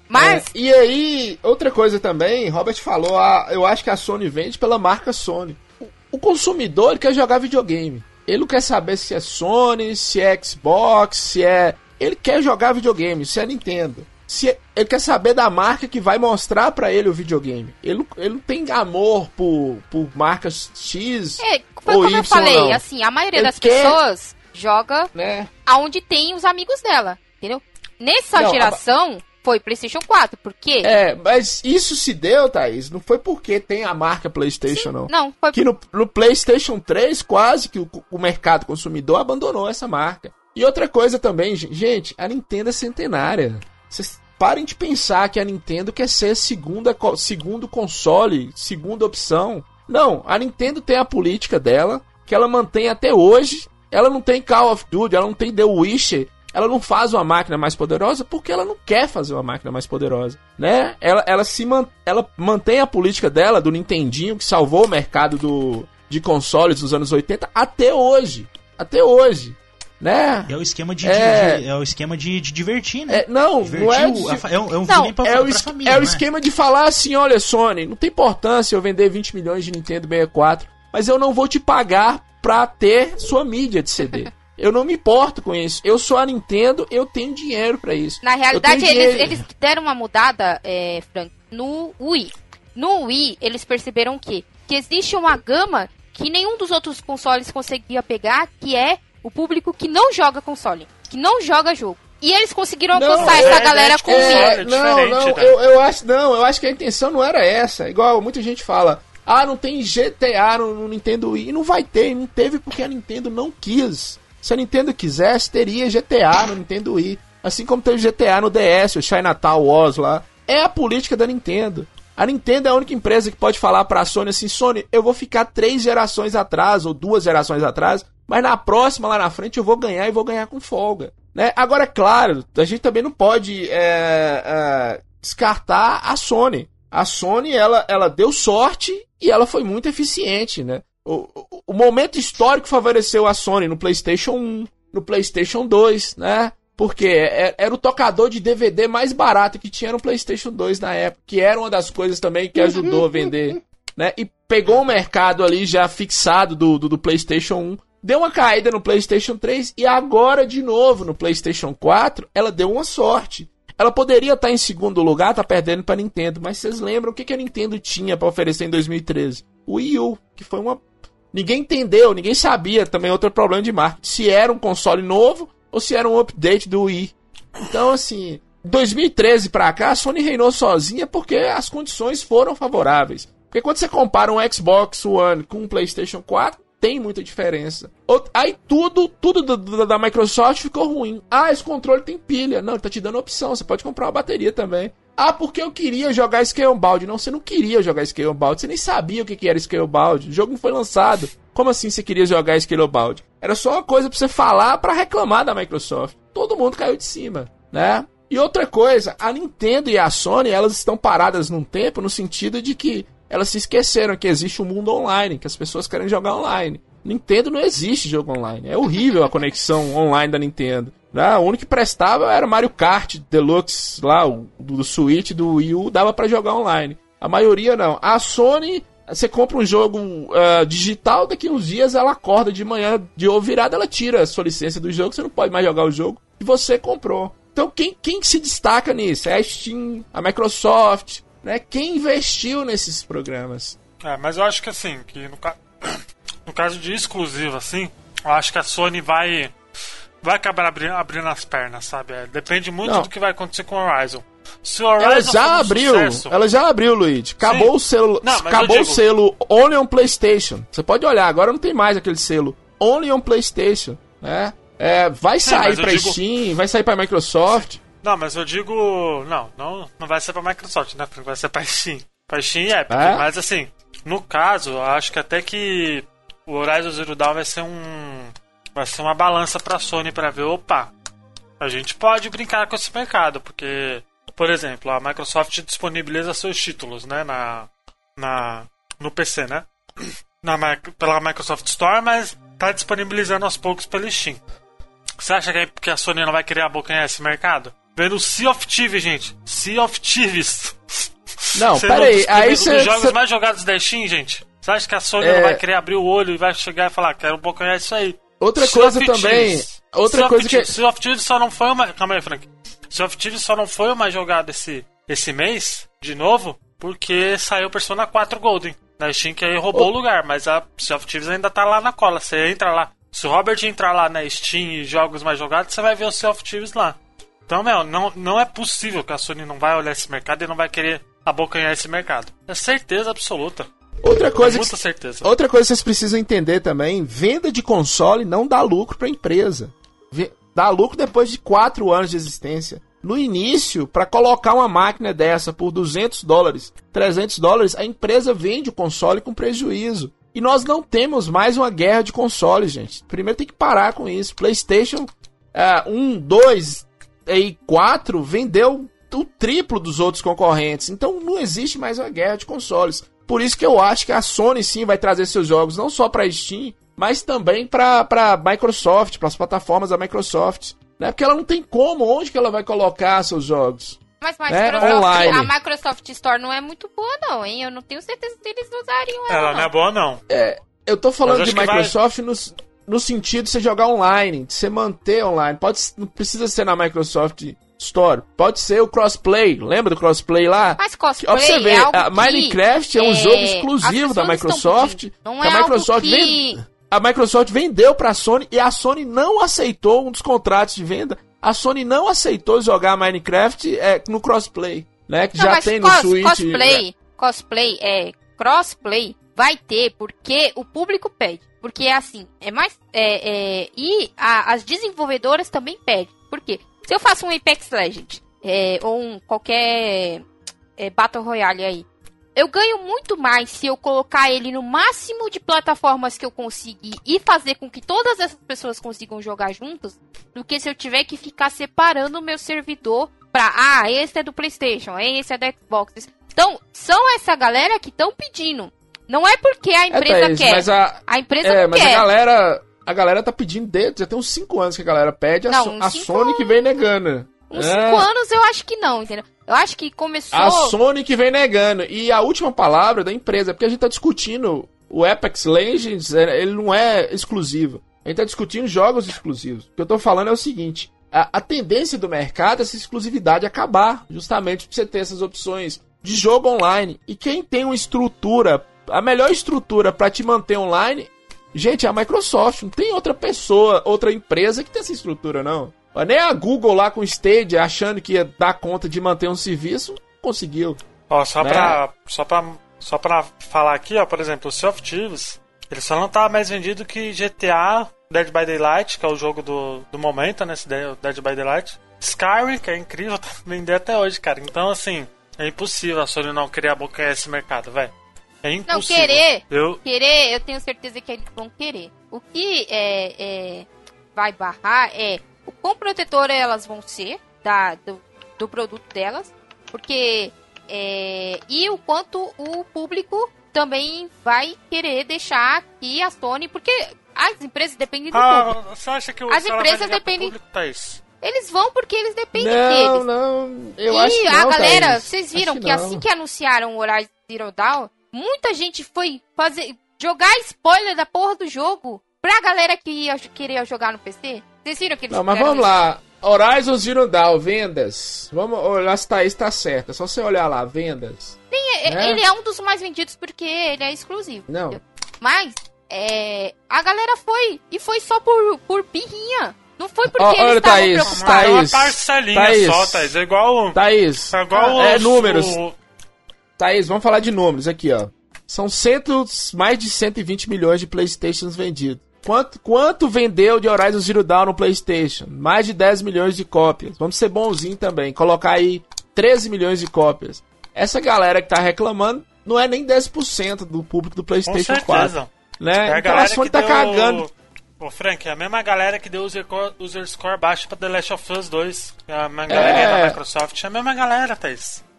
E: Mas,
D: É, e aí, outra coisa também, Robert falou, ah, eu acho que a Sony vende pela marca Sony. O, o consumidor quer jogar videogame. Ele não quer saber se é Sony, se é Xbox, se é. Ele quer jogar videogame, se é Nintendo. Se ele quer saber da marca que vai mostrar pra ele o videogame. Ele, não- ele não tem amor por, por marcas X,
E: É, foi
D: Ou
E: como eu
D: Y
E: falei,
D: não.
E: assim, a maioria
D: Ele
E: das
D: quer-
E: pessoas joga
D: né?
E: aonde tem os amigos dela, entendeu? Nessa
D: Não,
E: geração, foi PlayStation 4, por quê?
D: É, mas isso se deu, Thaís, não foi porque tem a marca PlayStation, não.
E: Não, foi
D: que no, no PlayStation 3 quase que o, o mercado consumidor abandonou essa marca. E outra coisa também, gen- gente, a Nintendo é centenária. Vocês parem de pensar que a Nintendo quer ser segunda, segundo console, segunda opção. Não, a Nintendo tem a política dela, que ela mantém até hoje. Ela não tem Call of Duty, ela não tem The Witcher. ela não faz uma máquina mais poderosa porque ela não quer fazer uma máquina mais poderosa, né? Ela, ela se man, ela mantém a política dela do Nintendinho que salvou o mercado do, de consoles dos anos 80 até hoje, até hoje, né?
B: É o esquema de,
D: É.
B: de- de- é o esquema de, de divertir, né?
D: É, não,
B: Divertir
D: não é,
B: o- a é um, é um
E: Não,
B: videogame pra,
D: é
B: pra
D: o, es-
B: família,
D: é o
B: não
D: esquema de falar assim, olha Sony, não tem importância eu vender 20 milhões de Nintendo 64, mas eu não vou te pagar pra ter sua mídia de CD. Eu não me importo com isso. Eu sou a Nintendo, eu tenho dinheiro pra isso.
E: Na realidade, eles, eles deram uma mudada, é, Frank, no Wii. No Wii, eles perceberam que, que existe uma gama que nenhum dos outros consoles conseguia pegar, que é o público que não joga console, que não joga jogo. E eles conseguiram
D: Não,
E: alcançar
D: é
E: essa
A: ideia
E: galera
A: de
E: com
A: é
D: não, não,
A: né?
D: eu, eu acho, não, eu acho que a intenção não era essa. Igual muita gente fala, ah, não tem GTA no, no Nintendo Wii. E não vai ter, não teve porque a Nintendo não quis. Se a Nintendo quisesse, teria GTA no Nintendo Wii. Assim como teve GTA no DS, o Chinatown Wars lá. É a política da Nintendo. A Nintendo é a única empresa que pode falar pra Sony assim, Sony, eu vou ficar três gerações atrás, ou duas gerações atrás, mas na próxima, lá na frente, eu vou ganhar e vou ganhar com folga. Né? Agora, é claro, a gente também não pode é, é, descartar a Sony. A Sony, ela, ela deu sorte e ela foi muito eficiente, né? O, o, o momento histórico favoreceu a Sony no PlayStation 1, no PlayStation 2, né? Porque é- era o tocador de DVD mais barato que tinha no PlayStation 2 na época, que era uma das coisas também que ajudou a vender, né? E pegou o mercado ali já fixado do, do, do PlayStation 1, deu uma caída no PlayStation 3 e agora de novo no PlayStation 4, ela deu uma sorte. Ela poderia estar em segundo lugar, tá perdendo pra Nintendo, mas vocês lembram o que, a Nintendo tinha pra oferecer em 2013? O Wii U, que foi uma Ninguém entendeu, ninguém sabia também outro problema de marketing. Se era um console novo ou se era um update do Wii. Então, assim, 2013 pra cá, a Sony reinou sozinha porque as condições foram favoráveis. Porque quando você compara um Xbox One com um PlayStation 4, tem muita diferença. Aí tudo, tudo do- do- da Microsoft ficou ruim. Ah, esse controle tem pilha. Não, ele tá te dando opção. Você pode comprar uma bateria também. Ah, porque eu queria jogar Scalebound. Não, você não queria jogar Scalebound. Você nem sabia o que era Scalebound. O jogo não foi lançado. Como assim você queria jogar Scalebound? Era só uma coisa pra você falar pra reclamar da Microsoft. Todo mundo caiu de cima, né? E outra coisa, a Nintendo e a Sony, elas estão paradas num tempo no sentido de que elas se esqueceram que existe um mundo online, que as pessoas querem jogar online. Nintendo não existe jogo online. É horrível a conexão online da Nintendo. né? O único que prestava era Mario Kart Deluxe, lá, o do, Switch, do Wii U, dava pra jogar online. A maioria não. A Sony, você compra um jogo ah, digital, daqui uns dias ela acorda de manhã, de ovo virado, ela tira a sua licença do jogo, você não pode mais jogar o jogo que você comprou. Então quem, quem se destaca nisso? É a Steam, a Microsoft, né? Quem investiu nesses programas?
A: É, mas eu acho que assim, que no, ca- no caso de exclusivo, assim, eu acho que a Sony vai. Vai acabar abri- abrindo as pernas, sabe? É, depende muito
D: Não.
A: do que vai acontecer com o Horizon. Se o Horizon
D: Ela já
A: um
D: abriu,
A: sucesso-
D: ela já abriu, Luigi. Acabou
A: Sim.
D: o selo,
A: Não,
D: acabou o
A: digo-
D: selo Only on PlayStation. Você pode olhar, agora não tem mais aquele selo Only on PlayStation, né? É, vai sair
A: eu
D: pra
A: digo-
D: Steam, vai sair pra Microsoft.
A: Não, mas eu digo. Não, não, não vai ser pra Microsoft, né? Vai ser pra Steam. Pra Steam e Epic.
D: É?
A: Mas assim, no caso, acho que até que o Horizon Zero Dawn vai ser um. Vai ser uma balança pra Sony pra ver, opa, a gente pode brincar com esse mercado, porque, por exemplo, a Microsoft disponibiliza seus títulos, né, na, na no PC, né? Na, pela Microsoft Store, mas tá disponibilizando aos poucos pelo Steam. Você acha que, que a Sony não vai querer abocanhar esse mercado? Vendo o Sea of Thieves, gente. Sea of Thieves.
D: Não,
A: Sendo
D: pera aí,
A: um dos
D: aí
A: primeiros-
D: cê-
A: um dos jogos
D: cê-
A: mais jogados da Steam, gente. Você acha que a Sony
D: É.
A: não vai querer abrir o olho e vai chegar e falar, quero abocanhar isso aí?
D: Outra
A: Sea
D: coisa também,
A: Thieves.
D: outra
A: Sea
D: coisa que
A: Sea of Thieves só não foi uma... Calma aí, Frank. Sea of Thieves só não foi o mais jogado esse, esse mês, de novo, porque saiu Persona 4 Golden. Na Steam que aí roubou o lugar, mas a Sea of Thieves ainda tá lá na cola. Você entra lá. Se o Robert entrar lá na Steam e jogos mais jogados, você vai ver o Sea of Thieves lá. Então, meu, não, não é possível que a Sony não vai olhar esse mercado e não vai querer abocanhar esse mercado. É certeza absoluta.
D: outra coisa
A: é
D: que
A: muita certeza.
D: Outra coisa que vocês precisam entender também: venda de console não dá lucro para a empresa. Dá lucro depois de 4 anos de existência. No início, para colocar uma máquina dessa por 200 dólares, 300 dólares, a empresa vende o console com prejuízo. E nós não temos mais uma guerra de consoles, gente. Primeiro tem que parar com isso. PlayStation é, um, dois e quatro vendeu o triplo dos outros concorrentes. Então não existe mais uma guerra de consoles. Por isso que eu acho que a Sony sim vai trazer seus jogos não só para Steam, mas também para Microsoft, para as plataformas da Microsoft. Né? Porque ela não tem como, onde que ela vai colocar seus jogos?
E: Mas a
D: É,
E: Microsoft,
D: online.
E: a Microsoft Store não é muito boa, não, hein? Eu não tenho certeza se eles usariam ela.
A: Ela não é boa, não.
D: Eu tô falando
A: Mas
D: de
A: acho que
D: Microsoft no, sentido de você jogar online, de você manter online. Pode, não precisa ser na Microsoft Store. Pode ser o crossplay. Lembra do crossplay lá?
E: Mas
D: Ó,
E: cosplay
D: pra você
E: é algo
D: a Minecraft é um
E: é,
D: jogo exclusivo da Microsoft.
E: Não é
D: a Microsoft
E: algo que...
D: vem- A Microsoft vendeu pra Sony e a Sony não aceitou um dos contratos de venda. A Sony não aceitou jogar Minecraft é, no crossplay, né? Que
E: Não,
D: já tem no
E: cos-
D: Switch.
E: Cosplay, cosplay, é, crossplay vai ter porque o público pede. Porque é assim, é mais. É, é, e a- as desenvolvedoras também pedem. Por quê? Se eu faço um Apex Legend é, ou um qualquer é, Battle Royale aí, eu ganho muito mais se eu colocar ele no máximo de plataformas que eu conseguir e fazer com que todas essas pessoas consigam jogar juntos, do que se eu tiver que ficar separando o meu servidor pra, ah, esse é do PlayStation, esse é do Xbox. Então, são essa galera que estão pedindo. Não é porque a
D: É,
E: empresa
D: Thaís,
E: quer.
D: mas a,
E: A empresa
D: É, mas a
E: quer.
D: galera. A galera tá pedindo desde. Já tem uns 5 anos que a galera pede. A,
E: Não,
D: So- a
E: cinco
D: Sony que vem negando.
E: Uns
D: É,
E: 5 anos eu acho que não, entendeu? Eu acho que começou.
D: A Sony que vem negando. E a última palavra da empresa, porque a gente tá discutindo. O Apex Legends, é, ele não é exclusivo. A gente tá discutindo jogos exclusivos. O que eu tô falando é o seguinte. A, a tendência do mercado é essa exclusividade acabar. Justamente pra você ter essas opções de jogo online. E quem tem uma estrutura, a melhor estrutura pra te manter online Gente, é a Microsoft, não tem outra pessoa, outra empresa que tem essa estrutura, não. Nem a Google lá com o Stadia, achando que ia dar conta de manter um serviço, conseguiu.
A: Ó, só
D: Né?
A: pra, só pra. Só pra falar aqui, ó, por exemplo, o Sea of Thieves, ele só não tá mais vendido que GTA, Dead by Daylight, que é o jogo do, do momento, né? Dead by Daylight. Skyrim, que é incrível, tá vendendo até hoje, cara. Então, assim, é impossível a Sony não querer abocanhar esse mercado, velho. É
E: Não,
A: impossível.
E: querer.
A: Eu,
E: Querer, eu tenho certeza que eles vão querer. O que é, é, vai barrar é o quão protetora elas vão ser da, do, do produto delas, porque é, e o quanto o público também vai querer deixar que a Sony, porque as empresas dependem do público.
A: ah, você acha que o
E: As empresas dependem-
A: público, Thaís?
E: Eles vão porque eles dependem
D: Não,
E: deles.
D: não, eu
E: e
D: acho que
E: a
D: não,
E: galera,
D: Thaís.
E: vocês viram
D: Acho
E: que,
D: não.
E: assim que anunciaram o Horizon Zero Dawn, muita gente foi fazer jogar spoiler da porra do jogo pra galera que ia querer jogar no PC. Vocês viram que eles
D: Não, mas vamos
E: isso?
D: lá. Horizon Zero Dawn, vendas. Vamos olhar se Thaís tá certa. É só você olhar lá, vendas.
E: É,
D: né?
E: Ele é um dos mais vendidos porque ele é exclusivo.
D: Não.
E: entendeu? Mas é, a galera foi e foi só por, por birrinha. Não foi porque eles
D: olha,
E: estavam
D: Thaís,
E: preocupados.
A: Ah, é uma
D: Thaís,
A: parcelinha
D: Thaís.
A: só, Thaís. É igual.
D: Thaís,
A: É igual
D: é
A: os-
D: números.
A: o-
D: Thaís, vamos falar de números aqui, ó. São cento, mais de 120 milhões de Playstations vendidos. Quanto, quanto vendeu de Horizon Zero Dawn no PlayStation? Mais de 10 milhões de cópias. Vamos ser bonzinho também. Colocar aí 13 milhões de cópias. Essa galera que tá reclamando não é nem 10% do público do
A: Com
D: PlayStation
A: certeza.
D: 4. Né?
A: É a
D: então a
A: galera
D: Sony
A: que
D: tá
A: deu...
D: cagando.
A: Ô, Frank, é a mesma galera que deu user, user score baixo pra The Last of Us 2. A mesma galerinha da Microsoft. É a mesma galera, Thaís.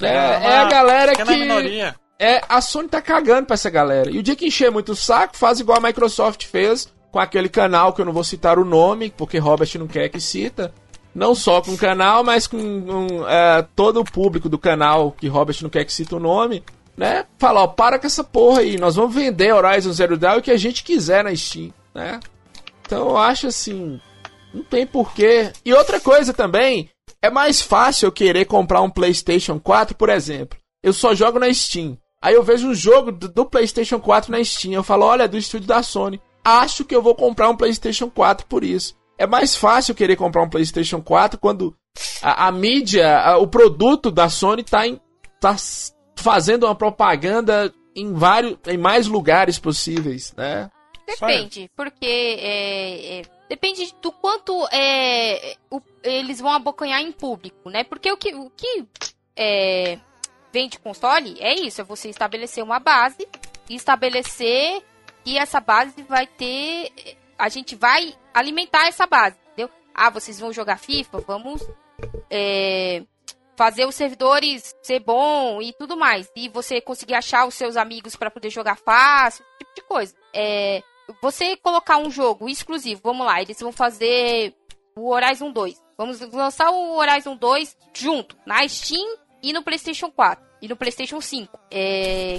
D: É, é a galera que.
A: minoria.
D: É, a Sony tá cagando pra essa galera. E o dia que encher muito o saco, faz igual a Microsoft fez com aquele canal que eu não vou citar o nome, porque Robert não quer que cita. Não só com o canal, mas com um, é, todo o público do canal que Robert não quer que cita o nome, né? Fala, ó, para com essa porra aí, nós vamos vender Horizon Zero Dawn o que a gente quiser na Steam, né? Então eu acho assim, não tem porquê. E outra coisa também, é mais fácil eu querer comprar um PlayStation 4, por exemplo. Eu só jogo na Steam. Aí eu vejo um jogo do, do PlayStation 4 na Steam. Eu falo, olha, é do estúdio da Sony. Acho que eu vou comprar um PlayStation 4 por isso. É mais fácil eu querer comprar um PlayStation 4 quando a, a mídia, a- o produto da Sony tá, em, tá s- fazendo uma propaganda em vários, em mais lugares possíveis, né?
E: Depende, porque é, é, depende do quanto é, o- eles vão abocanhar em público, né? Porque o que, o que é, vende console é isso, é você estabelecer uma base e estabelecer que essa base vai ter. A gente vai alimentar essa base, entendeu? Ah, vocês vão jogar FIFA? Vamos é, fazer os servidores ser bom e tudo mais. E você conseguir achar os seus amigos para poder jogar fácil, esse tipo de coisa. É, você colocar um jogo exclusivo, vamos lá, eles vão fazer o Horizon 2. Vamos lançar o Horizon 2 junto, na Steam e no PlayStation 4 e no PlayStation 5. É,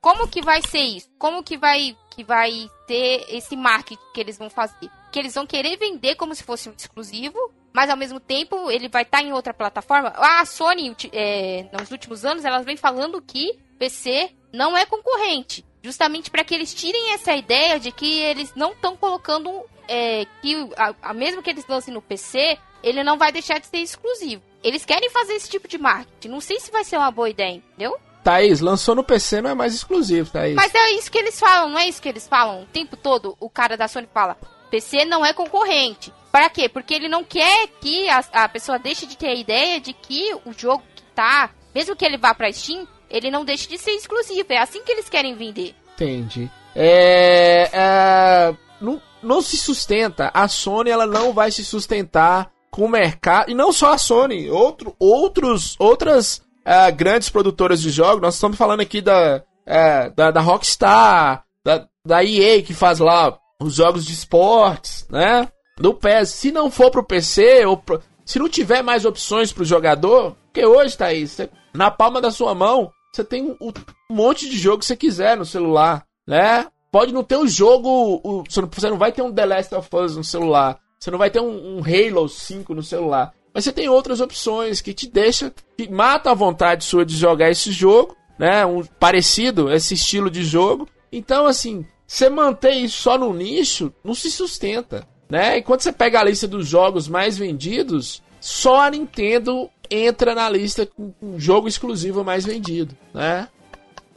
E: como que vai ser isso? Como que vai que vai ter esse marketing que eles vão fazer? Que eles vão querer vender como se fosse um exclusivo, mas ao mesmo tempo ele vai estar tá em outra plataforma. A Sony, é, nos últimos anos, elas vem falando que PC não é concorrente, justamente para que eles tirem essa ideia de que eles não estão colocando é, que a, a, mesmo que eles lancem no PC, ele não vai deixar de ser exclusivo. Eles querem fazer esse tipo de marketing. Não sei se vai ser uma boa ideia, entendeu?
D: Thaís, lançou no PC não é mais exclusivo, Thaís.
E: Mas é isso que eles falam, não é isso que eles falam? O tempo todo o cara da Sony fala: PC não é concorrente. Para quê? Porque ele não quer que a, a pessoa deixe de ter a ideia de que o jogo que tá, mesmo que ele vá pra Steam, ele não deixe de ser exclusivo. É assim que eles querem vender.
D: Entendi. É, é, não, não se sustenta. A Sony ela não vai se sustentar com o mercado. E não só a Sony, outro, outros, outras uh, grandes produtoras de jogos. Nós estamos falando aqui da, uh, da, da, Rockstar, da, da EA, que faz lá os jogos de esportes, né? Do PES. Se não for pro PC, ou pro, se não tiver mais opções pro jogador, porque hoje, tá aí, na palma da sua mão, você tem um, um monte de jogo que você quiser no celular, né? Pode não ter um jogo, o, você não vai ter um The Last of Us no celular, você não vai ter um, um Halo 5 no celular. Mas você tem outras opções que te deixa, que mata a vontade sua de jogar esse jogo, né? Um parecido, esse estilo de jogo. Então, assim, você manter isso só no nicho não se sustenta, né? E quando você pega a lista dos jogos mais vendidos, só a Nintendo entra na lista com um jogo exclusivo mais vendido, né?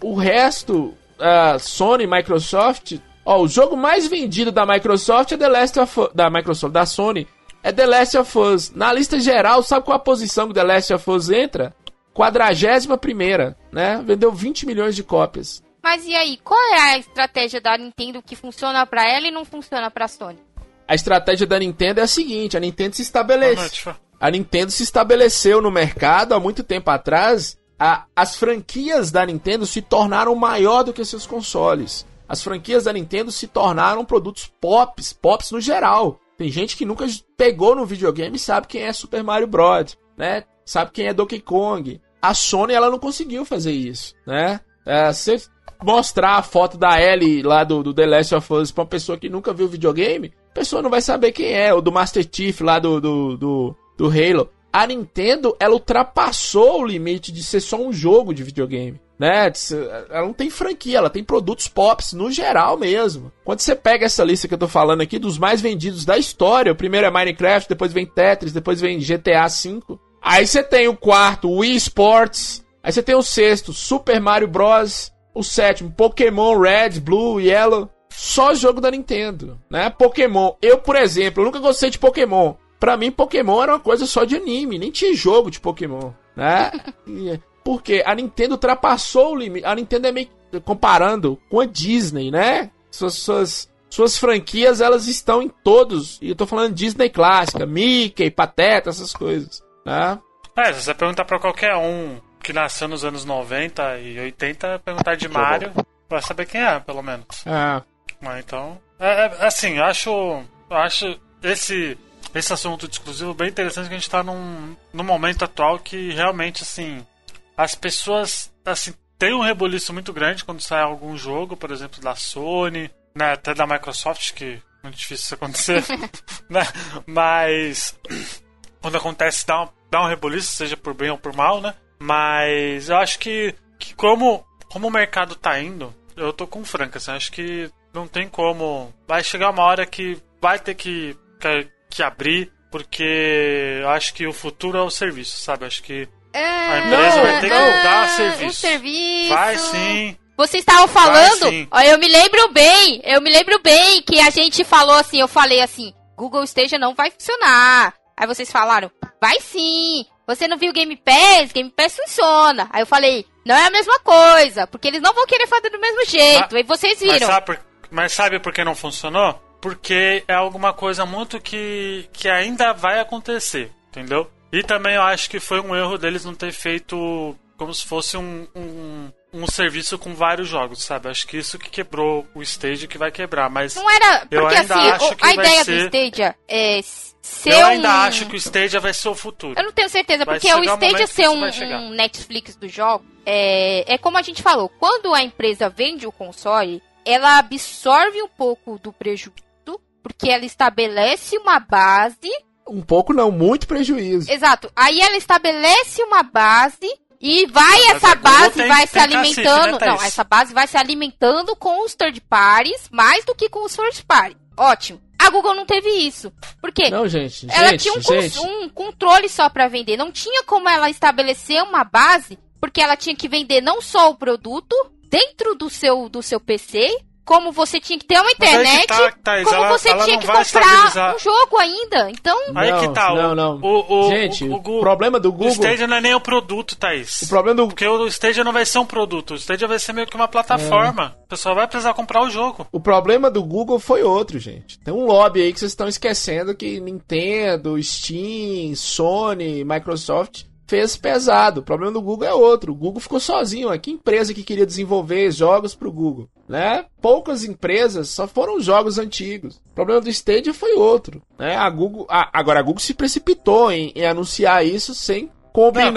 D: O resto, a Sony, Microsoft, ó, o jogo mais vendido da Microsoft é The Last of da Microsoft, da Sony é The Last of Us. Na lista geral, sabe qual a posição que The Last of Us entra? Quadragésima primeira, né? Vendeu 20 milhões de cópias.
E: Mas e aí, qual é a estratégia da Nintendo que funciona para ela e não funciona para Sony?
D: A estratégia da Nintendo é a seguinte: a Nintendo se estabelece. A Nintendo se estabeleceu no mercado há muito tempo atrás. A, as franquias da Nintendo se tornaram maior do que seus consoles. As franquias da Nintendo se tornaram produtos pops, pops no geral. Tem gente que nunca pegou no videogame e sabe quem é Super Mario Bros, né? Sabe quem é Donkey Kong. A Sony ela não conseguiu fazer isso, né? É, se mostrar a foto da Ellie lá do, do The Last of Us pra uma pessoa que nunca viu videogame, a pessoa não vai saber quem é. O do Master Chief lá do, do, do, do Halo. A Nintendo, ela ultrapassou o limite de ser só um jogo de videogame né? Ela não tem franquia, ela tem produtos pops no geral mesmo. Quando você pega essa lista que eu tô falando aqui dos mais vendidos da história, o primeiro é Minecraft, depois vem Tetris, depois vem GTA V. Aí você tem o quarto, Wii Sports. Aí você tem o sexto, Super Mario Bros. O sétimo, Pokémon Red, Blue, Yellow. Só jogo da Nintendo, né? Pokémon. Eu, por exemplo, eu nunca gostei de Pokémon. Pra mim, Pokémon era uma coisa só de anime, nem tinha jogo de Pokémon, né? Porque a Nintendo ultrapassou o limite. A Nintendo é meio comparando com a Disney, né? Suas, suas, suas franquias, elas estão em todos. E eu tô falando Disney clássica, Mickey, Pateta, essas coisas, né?
A: É, se você perguntar pra qualquer um que nasceu nos anos 90 e 80, perguntar de Mario, vai saber quem é, pelo menos.
D: É.
A: Mas então. É, é, assim, eu acho. Eu acho esse. Esse assunto de exclusivo bem interessante que a gente tá num, num momento atual que realmente, assim, as pessoas, assim, tem um rebuliço muito grande quando sai algum jogo, por exemplo, da Sony, né, até da Microsoft, que é muito difícil isso acontecer, né? Mas quando acontece dá um, dá um rebuliço, seja por bem ou por mal, né? Mas eu acho que, que como, como o mercado tá indo, eu tô com franca, assim, acho que não tem como. Vai chegar uma hora que vai ter que, que, que abrir, porque eu acho que o futuro é o serviço, sabe? Acho que
E: é,
A: a empresa não, vai ter não, que dar serviço.
E: Um serviço.
A: Vai sim.
E: Vocês estavam falando, ó, eu me lembro bem, eu me lembro bem que a gente falou assim, eu falei assim, Google Stage não vai funcionar. Aí vocês falaram, vai sim. Você não viu Game Pass? Game Pass funciona. Aí eu falei, não é a mesma coisa, porque eles não vão querer fazer do mesmo jeito. Mas, Aí vocês viram.
A: Mas sabe, por, mas sabe por que não funcionou? Porque é alguma coisa muito que, que ainda vai acontecer, entendeu? E também eu acho que foi um erro deles não ter feito como se fosse um, um, um serviço com vários jogos, sabe? Acho que isso que quebrou o Stage que vai quebrar, mas
E: Não era.
A: Eu
E: Porque
A: ainda
E: assim,
A: acho que
E: a ideia
A: ser-
E: do Stadia é ser
A: eu ainda
E: um...
A: acho que o Stadia vai ser o futuro.
E: Eu não tenho certeza,
A: Vai
E: porque o Stadia ser um, um Netflix do jogo é, é como a gente falou, quando a empresa vende o console, ela absorve um pouco do prejuízo, porque ela estabelece uma base.
D: Um pouco não, muito prejuízo.
E: Exato. Aí ela estabelece uma base e vai
A: Mas
E: essa
A: Google
E: base
A: tem-
E: vai se
A: tem cacife,
E: alimentando.
A: né, Thaís?
E: não, essa base vai se alimentando com os third parties mais do que com os first parties. Ótimo. A Google não teve isso. Por quê?
D: Não, gente,
E: ela
D: gente,
E: tinha um,
D: gente.
E: um controle só pra vender. Não tinha como ela estabelecer uma base, porque ela tinha que vender não só o produto dentro do seu, do seu PC, como você tinha que ter uma
A: aí
E: internet,
A: tá, Thaís,
E: como
A: ela-
E: você
A: ela
E: tinha que comprar
A: estabilizar.
E: um jogo ainda. Então,
A: Aí
D: não,
A: que tá, o-
D: Não, não.
A: o- o-
D: gente,
A: o-
D: o,
A: o Google-
D: problema do
A: O
D: Google.
A: Stadia não é nem o produto, Thaís.
D: O problema do
A: Porque o Stadia não vai ser um produto, o Stadia vai ser meio que uma plataforma.
D: É.
A: O pessoal vai precisar comprar o jogo.
D: O problema do Google foi outro, gente. Tem um lobby aí que vocês estão esquecendo que Nintendo, Steam, Sony, Microsoft fez pesado. O problema do Google é outro. O Google ficou sozinho. Aqui empresa que queria desenvolver jogos pro Google, né? Poucas empresas só foram jogos antigos. O problema do Stadia foi outro, né? A Google, a- agora a Google se precipitou em, em anunciar isso sem combinar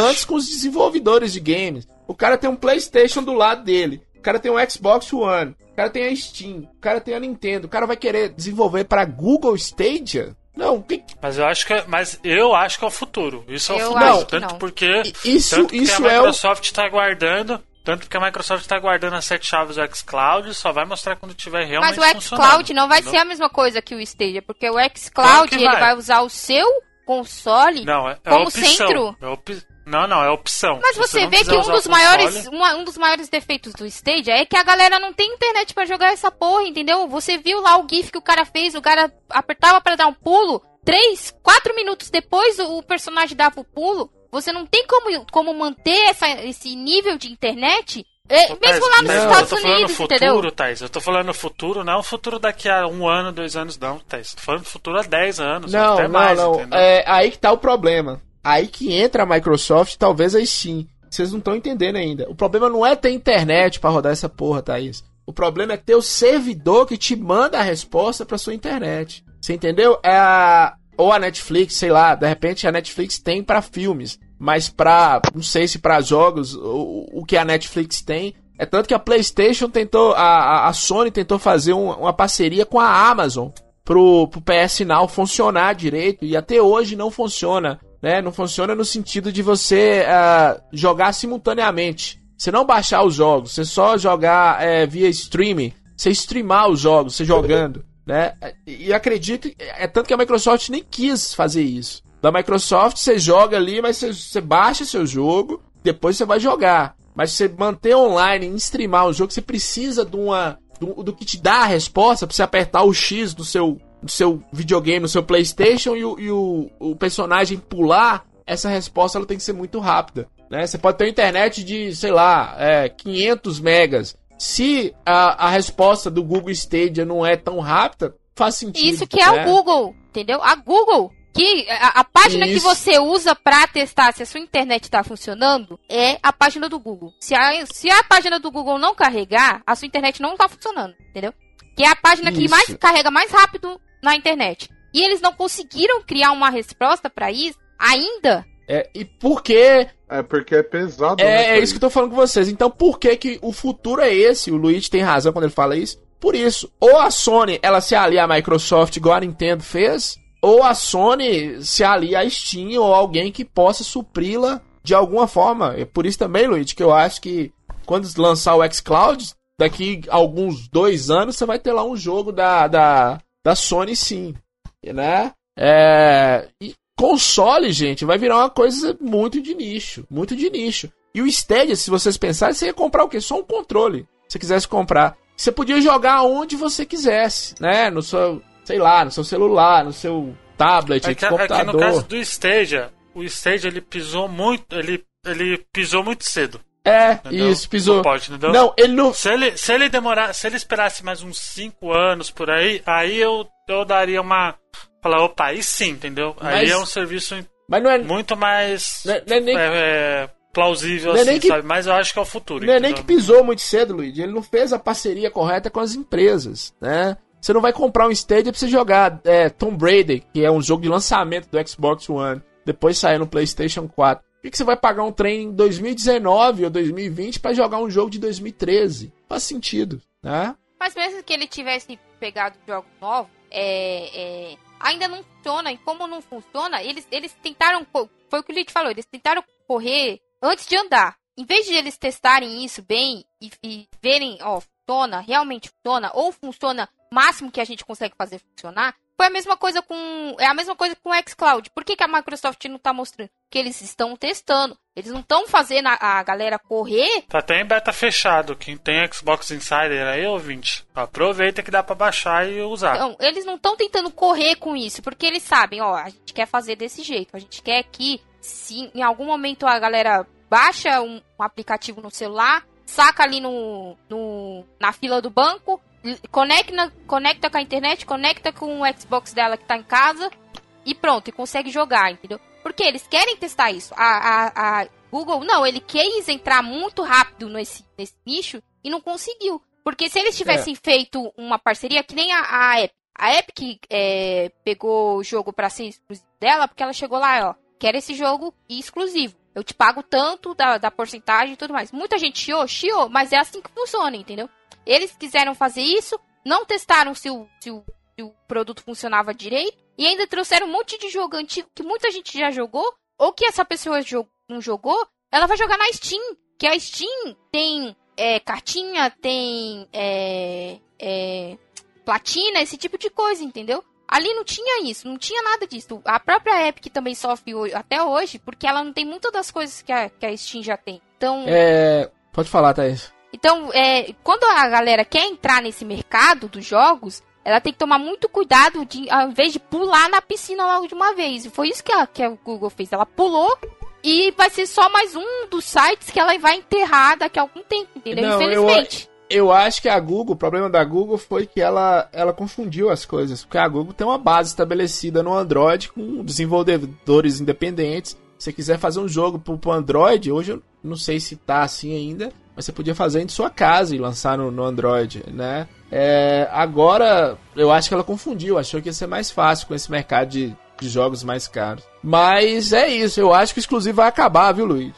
A: Não,
D: antes com os desenvolvedores de games. O cara tem um PlayStation do lado dele. O cara tem um Xbox One. O cara tem a Steam. O cara tem a Nintendo. O cara vai querer desenvolver para Google Stadia? Não, que,
A: Mas eu acho que é, mas eu acho que é o futuro. Isso é o futuro. tanto
E: não.
A: porque
D: isso,
A: tanto que
D: isso
A: a
D: é o.
A: Microsoft está guardando, tanto porque a Microsoft está guardando as sete chaves do xCloud, só vai mostrar quando tiver realmente
E: mas o xCloud não vai
A: entendeu?
E: ser a mesma coisa que o Stadia, porque o
A: Claro
E: xCloud
A: que
E: ele
A: vai.
E: vai usar o seu console
A: Não, é, é
E: como
A: opção.
E: centro.
A: É opi- Não, não, é opção.
E: Mas você
A: não
E: vê que um dos maiores, uma- um dos maiores defeitos do Stadia é que a galera não tem internet pra jogar essa porra, entendeu? Você viu lá o gif que o cara fez, o cara apertava pra dar um pulo, três, quatro minutos depois o, personagem dava o pulo. Você não tem como, como manter essa, esse nível de internet, é,
A: Ô, Thais,
E: mesmo lá nos
A: mas
E: Estados
A: eu tô falando
E: Unidos,
A: futuro,
E: entendeu?
A: Thais. Eu tô falando futuro, não é o futuro daqui a um ano, dois anos, não, Thais. Tô falando futuro há 10 anos,
D: Não,
A: até
D: não,
A: mais,
D: não.
A: entendeu?
D: É aí que tá o problema. Aí que entra a Microsoft, talvez a Steam. Vocês não estão entendendo ainda. O problema não é ter internet pra rodar essa porra, Thaís. O problema é ter o servidor que te manda a resposta pra sua internet. Você entendeu? É a... Ou a Netflix, sei lá, de repente a Netflix tem pra filmes, mas pra, não sei se pra jogos, o, o que a Netflix tem é tanto que a PlayStation tentou, a- a Sony tentou fazer um- uma parceria com a Amazon pro, pro PS Now funcionar direito e até hoje não funciona, né? Não funciona no sentido de você ah, jogar simultaneamente. Você não baixar os jogos, você só jogar eh, via streaming, você streamar os jogos, você jogando, né? E acredito, é tanto que a Microsoft nem quis fazer isso. Da Microsoft você joga ali, mas você, você baixa seu jogo, depois você vai jogar. Mas você manter online e streamar o jogo, você precisa de uma do, do que te dá a resposta pra você apertar o X do seu, do seu videogame, no seu PlayStation e, o, e o, o personagem pular. Essa resposta ela tem que ser muito rápida. Né? Você pode ter uma internet de, sei lá, é, 500 megas. Se a, a resposta do Google Stadia não é tão rápida, faz sentido.
E: Isso que é
D: né?
E: o Google, entendeu? A Google, que a, a página que
D: Isso.
E: você usa pra testar se a sua internet tá funcionando é a página do Google. Se a, se a página do Google não carregar, a sua internet não tá funcionando, entendeu? Que é a página que
D: Isso.
E: mais carrega mais rápido na internet. E eles não conseguiram criar uma resposta pra isso ainda.
D: É, e por que
C: É porque é pesado, né?
D: É, é
C: Thaís?
D: isso que eu tô falando com vocês. Então, por que que o futuro é esse? O Luigi tem razão quando ele fala isso. Por isso, ou a Sony, ela se alia à Microsoft igual a Nintendo fez, ou a Sony se alia à Steam ou alguém que possa supri-la de alguma forma. É por isso também, Luigi, que eu acho que quando lançar o xCloud, daqui a alguns dois anos, você vai ter lá um jogo da, da, da Sony sim, né? É, e console, gente, vai virar uma coisa muito de nicho, muito de nicho. E o Stadia, se vocês pensarem, você ia comprar o quê? Só um controle. Se você quisesse comprar. Você podia jogar onde você quisesse, né? No seu, sei lá, no seu celular, no seu tablet,
A: É que, é que
D: computador.
A: no caso do Stadia, o Stadia ele pisou muito, ele, ele pisou muito cedo.
D: É,
A: entendeu?
D: isso, pisou.
A: Não pode, entendeu?
D: Não, ele não.
A: Se ele, se ele demorar, se ele esperasse mais uns 5 anos por aí, aí eu, eu daria uma. Falar, opa, aí sim, entendeu? Aí
D: Mas-
A: é um serviço
D: é,
A: muito mais
D: não é, não é nem,
A: é, é, plausível,
D: é
A: assim,
D: nem que-
A: sabe? Mas eu acho que é o futuro.
D: não é nem que
A: entendeu?
D: pisou muito cedo, Luigi. Ele não fez a parceria correta com as empresas, né? Você não vai comprar um Stadia pra você jogar é, Tomb Raider, que é um jogo de lançamento do Xbox One, depois sair no PlayStation 4. Que, que você vai pagar um trem em 2019 ou 2020 pra jogar um jogo de 2013? Faz sentido, né?
E: Mas mesmo que ele tivesse pegado jogos novos, é, é, ainda não funciona. E como não funciona, eles, eles tentaram. Foi o que o Lid falou, eles tentaram correr antes de andar. Em vez de eles testarem isso bem e, e verem, ó, funciona, realmente funciona, ou funciona o máximo que a gente consegue fazer funcionar, foi a mesma coisa com. É a mesma coisa com o xCloud. Por que, que a Microsoft não tá mostrando? Porque eles estão testando. Eles não estão fazendo a, a galera correr
A: Tá até em beta fechado. Quem tem Xbox Insider aí, ouvinte, aproveita que dá pra baixar e usar.
E: Não, eles não estão tentando correr com isso, porque eles sabem, ó, a gente quer fazer desse jeito. A gente quer que, se em algum momento a galera baixa um, um aplicativo no celular, saca ali no, no- na fila do banco, conecta, conecta com a internet, conecta com o Xbox dela que tá em casa e pronto, e consegue jogar, entendeu? Porque eles querem testar isso. A, a, a Google, não, ele quis entrar muito rápido nesse, nesse nicho e não conseguiu. Porque se eles tivessem feito uma parceria, que nem a, a Epic. A Epic é, pegou o jogo pra ser exclusivo dela, porque ela chegou lá, ó, quero esse jogo exclusivo. Eu te pago tanto da, da porcentagem e tudo mais. Muita gente chiou, chiou, mas é assim que funciona, entendeu? Eles quiseram fazer isso, não testaram se o, se o, o produto funcionava direito, e ainda trouxeram um monte de jogo antigo que muita gente já jogou, ou que essa pessoa jo- não jogou, ela vai jogar na Steam. Que a Steam tem é, cartinha, tem é, é, platina, esse tipo de coisa, entendeu? Ali não tinha isso, não tinha nada disso. A própria Epic também sofre até hoje, porque ela não tem muitas das coisas que a, que a Steam já tem. Então,
D: É. Pode falar, Thaís.
E: então é, quando a galera quer entrar nesse mercado dos jogos, ela tem que tomar muito cuidado de, ao invés de pular na piscina logo de uma vez. E foi isso que a, que a Google fez. Ela pulou e vai ser só mais um dos sites que ela vai enterrar daqui a algum tempo, entendeu?
D: Não, eu-
E: Infelizmente.
D: Eu acho que a Google, o problema da Google foi que ela, ela confundiu as coisas. Porque a Google tem uma base estabelecida no Android com desenvolvedores independentes. Se você quiser fazer um jogo pro, pro Android, hoje eu não sei se tá assim ainda, mas você podia fazer em sua casa e lançar no, no Android, né? É, agora, eu acho que ela confundiu, achou que ia ser mais fácil com esse mercado de, de jogos mais caros. Mas é isso, eu acho que o exclusivo vai acabar, viu, Luiz?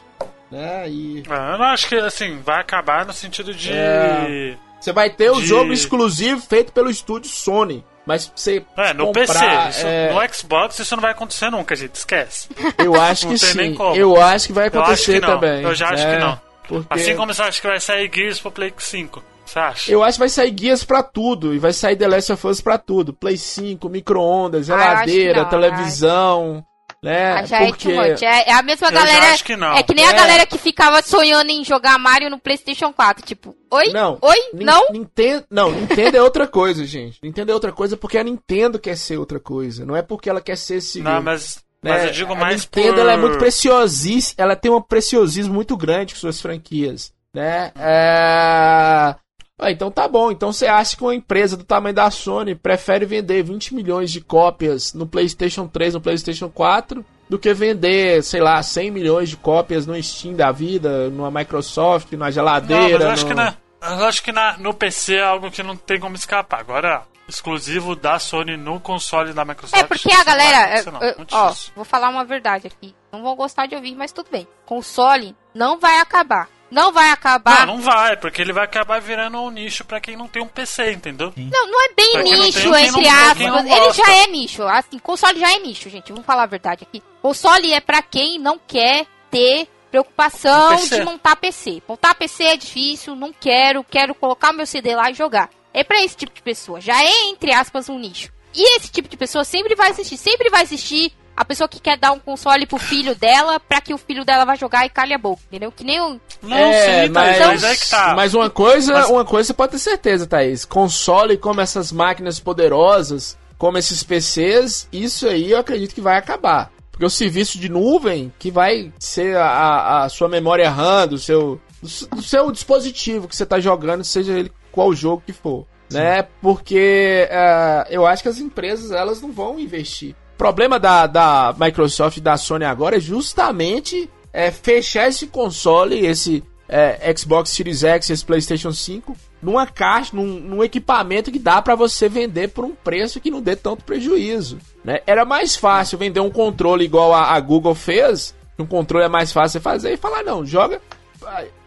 D: Né? E
A: Ah, Eu não acho que, assim, vai acabar no sentido de...
D: É. Você vai ter o
A: De-
D: jogo exclusivo feito pelo estúdio Sony. Mas você
A: É, no
D: comprar,
A: PC. Isso-
D: é,
A: No Xbox isso não vai acontecer nunca, gente. Esquece.
D: eu acho
A: não
D: que
A: tem nem
D: sim.
A: como.
D: Eu acho que vai
A: Eu
D: acontecer
A: que não.
D: também.
A: Eu já acho
D: né?
A: que não.
D: Porque
A: Assim como você acha que vai sair Gears pro Play 5. Você acha?
D: eu acho que vai sair guias pra tudo. E vai sair The Last of Us pra tudo. Play 5, micro-ondas,
E: Ah,
D: geladeira,
E: não,
D: televisão. Né?
E: Ah, já
D: Porque...
E: é. É, é a mesma
A: Eu
E: galera.
A: acho que não.
E: É que nem
D: É.
E: a galera que ficava sonhando em jogar Mario no PlayStation 4. Tipo, oi?
D: Não.
E: Oi? Não?
D: Nintendo, não, Nintendo é outra coisa, gente. Nintendo é outra coisa porque a Nintendo quer ser outra coisa. Não é porque ela quer ser esse.
A: Não, mas,
D: né?
A: mas eu digo
D: a
A: mais
D: Nintendo
A: por...
D: ela é muito preciosíssima, ela tem um preciosismo muito grande com suas franquias, né? É... Ah, então tá bom. Então você acha que uma empresa do tamanho da Sony prefere vender 20 milhões de cópias no PlayStation 3, no PlayStation 4, do que vender, sei lá, 100 milhões de cópias no Steam da vida, numa Microsoft, numa
A: Não,
D: geladeira.
A: mas eu acho
D: no-
A: que, na, eu acho que na, no PC é algo que não tem como escapar. Agora, exclusivo da Sony no console da Microsoft.
E: É porque a galera.
A: não.
E: é, é,
A: Muito
E: ó, vou falar uma verdade aqui. Não vão gostar de ouvir, mas tudo bem. Console não vai acabar. Não vai acabar.
A: Não, não vai, porque ele vai acabar virando um nicho pra quem não tem um PC, entendeu?
E: Não, não é bem
A: Pra
E: nicho,
A: tem,
E: entre aspas. Ele já é nicho. Assim, console já é nicho, gente. Vamos falar a verdade aqui. Console é pra quem não quer ter preocupação
A: Um
E: de montar PC. Montar PC é difícil, não quero, quero colocar o meu CD lá e jogar. É pra esse tipo de pessoa. Já é, entre aspas, um nicho. E esse tipo de pessoa sempre vai assistir. Sempre vai assistir a pessoa que quer dar um console pro filho dela pra que o filho dela vá jogar e calhe a boca, entendeu? Que nem o...
A: Não,
D: É,
A: sim, Thaís,
D: mas,
A: mas é que tá.
D: mas uma coisa,
A: Mas-
D: uma coisa você pode ter certeza, Thaís. Console como essas máquinas poderosas, como esses PCs, isso aí eu acredito que vai acabar. Porque o serviço de nuvem, que vai ser a, a- sua memória RAM do seu, do, seu dispositivo que você tá jogando, seja ele qual jogo que for. Né? Porque é, eu acho que as empresas elas não vão investir. O problema da, da Microsoft e da Sony agora é justamente é, fechar esse console, esse é, Xbox Series X, esse PlayStation 5, numa caixa, num, num equipamento que dá pra você vender por um preço que não dê tanto prejuízo. Né? Era mais fácil vender um controle igual a, a Google fez, um controle é mais fácil fazer e falar, não, joga.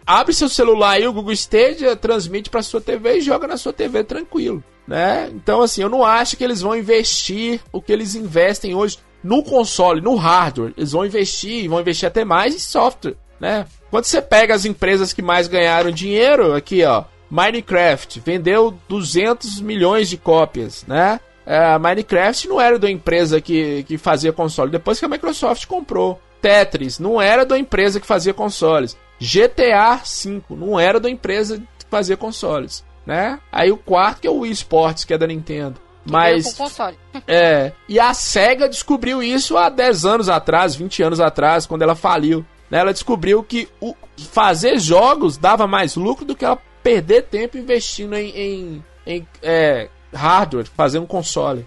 D: Abre seu celular aí, o Google Stadia, transmite pra sua TV e joga na sua TV tranquilo. Né? Então, assim, eu não acho que eles vão investir o que eles investem hoje no console, no hardware. Eles vão investir, e vão investir até mais em software, né? Quando você pega as empresas que mais ganharam dinheiro, aqui, ó, Minecraft vendeu 200 milhões de cópias, né? É, Minecraft não era da empresa que, que fazia console, depois que a Microsoft comprou. Tetris não era da empresa que fazia consoles. GTA V não era da empresa que fazia consoles, né? Aí o quarto que é o Wii Sports, que é da Nintendo. Mas
E: com console.
D: é, e a SEGA descobriu isso há 10 anos atrás, 20 anos atrás, quando ela faliu. né? Ela descobriu que o fazer jogos dava mais lucro do que ela perder tempo investindo em, em, em, é, hardware, fazer um console.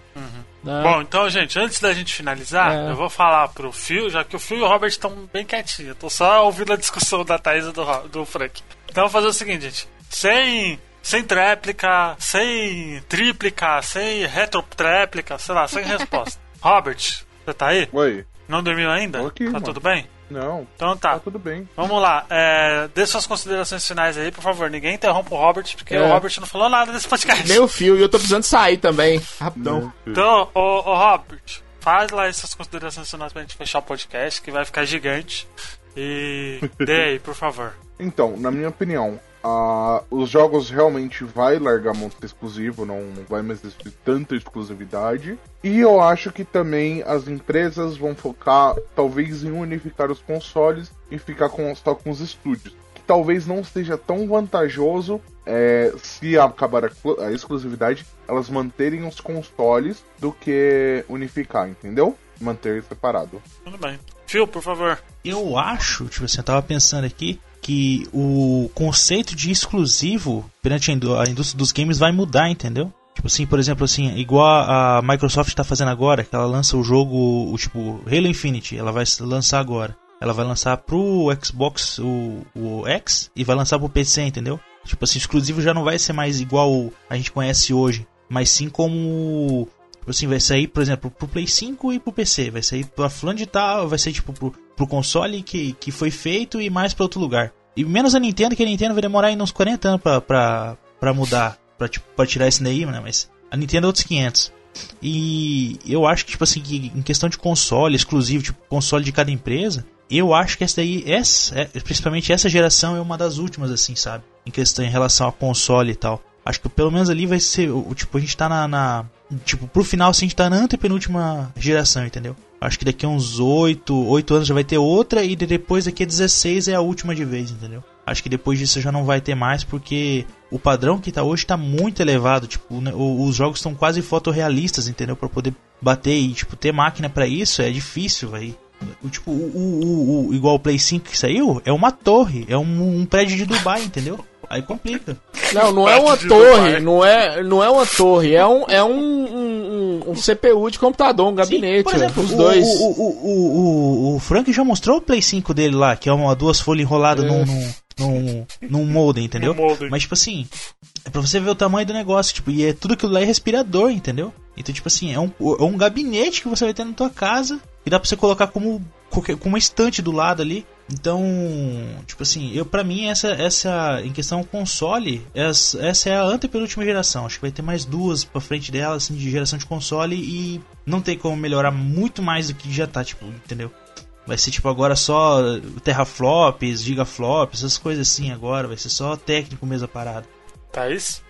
D: Né?
A: Bom, então, gente, antes da gente finalizar,
D: É.
A: eu vou falar pro Phil, já que o Phil e o Robert estão bem quietinhos. Eu tô só ouvindo a discussão da Thaís e do, do Frank. Então, eu vou fazer o seguinte, gente. Sem, sem tréplica, sem tríplica, sem retotréplica, sei lá, sem resposta. Robert, você tá aí?
C: Oi.
A: Não dormiu ainda?
C: Tô aqui,
A: tá
C: mano.
A: tudo bem?
C: Não,
A: Então
C: tá
A: tá.
C: tudo bem.
A: Vamos lá, é, dê suas considerações finais aí, por favor. Ninguém interrompa o Robert, porque
D: É.
A: o Robert não falou nada desse podcast.
D: Nem o fio, e eu tô precisando sair também. Rapidão.
A: Então, ô, ô Robert, faz lá essas considerações finais pra gente fechar o podcast, que vai ficar gigante. E dê aí, por favor.
C: Então, na minha opinião, ah, os jogos realmente vai largar muito exclusivo, não, não vai mais existir tanta exclusividade. E eu acho que também as empresas vão focar, talvez, em unificar os consoles e ficar com, só com os estúdios. Que talvez não seja tão vantajoso é, se acabar a, a exclusividade, elas manterem os consoles do que unificar, entendeu? Manter separado.
A: Tudo bem. Phil, por favor.
B: Eu acho, tipo assim, eu tava pensando aqui que o conceito de exclusivo perante a indú- a indústria dos games vai mudar, entendeu? Tipo assim, por exemplo, assim, igual a Microsoft tá fazendo agora, que ela lança o jogo, o tipo Halo Infinite, ela vai lançar agora. Ela vai lançar pro Xbox o, o X e vai lançar pro PC, entendeu? Tipo assim, exclusivo já não vai ser mais igual a gente conhece hoje, mas sim como Tipo assim, vai sair, por exemplo, pro Play 5 e pro PC. Vai sair pra fulano de tal, vai sair tipo pro, pro console que, que foi feito e mais pra outro lugar. E menos a Nintendo, que a Nintendo vai demorar ainda uns 40 anos pra, pra, pra mudar, pra, tipo, pra tirar esse daí, né? Mas a Nintendo é outros 500. E eu acho que, tipo assim, que em questão de console exclusivo, tipo, console de cada empresa, eu acho que essa daí, essa, é, principalmente essa geração é uma das últimas, assim, sabe? Em questão, em relação a console e tal. Acho que pelo menos ali vai ser, o, tipo, a gente tá na, na tipo, pro final, assim, a gente tá na antepenúltima geração, entendeu? Acho que daqui a uns 8, 8 anos já vai ter outra e de- depois daqui a 16 é a última de vez, entendeu? Acho que depois disso já não vai ter mais porque o padrão que tá hoje tá muito elevado, tipo, né, os jogos estão quase fotorrealistas, entendeu? Pra poder bater e, tipo, ter máquina pra isso é difícil, vai. O, tipo, o, o- o- igual o Play 5 que saiu, é uma torre, é um, um prédio de Dubai, entendeu? Aí complica.
D: Não, não é uma torre, não é, não é uma torre, é um, é um, um, um- CPU de computador, um gabinete,
B: Por exemplo,
D: os
B: o,
D: dois.
B: O, o, o, o, o Frank já mostrou o Play 5 dele lá, que é uma duas folhas enroladas
D: É.
B: num, num, num, num modem, entendeu?
A: Modem.
B: Mas, tipo assim, é pra você ver o tamanho do negócio, tipo, e é tudo aquilo lá é respirador, entendeu? Então, tipo assim, é um, é um gabinete que você vai ter na tua casa e dá pra você colocar como, como uma estante do lado ali. Então, tipo assim, eu para mim essa essa em questão console, essa, essa é a antepenúltima geração. Acho que vai ter mais duas pra frente dela assim de geração de console e não tem como melhorar muito mais do que já tá, tipo, entendeu? Vai ser tipo agora só teraflops, gigaflops, essas coisas assim agora, vai ser só técnico mesmo a parada.
A: Thaís?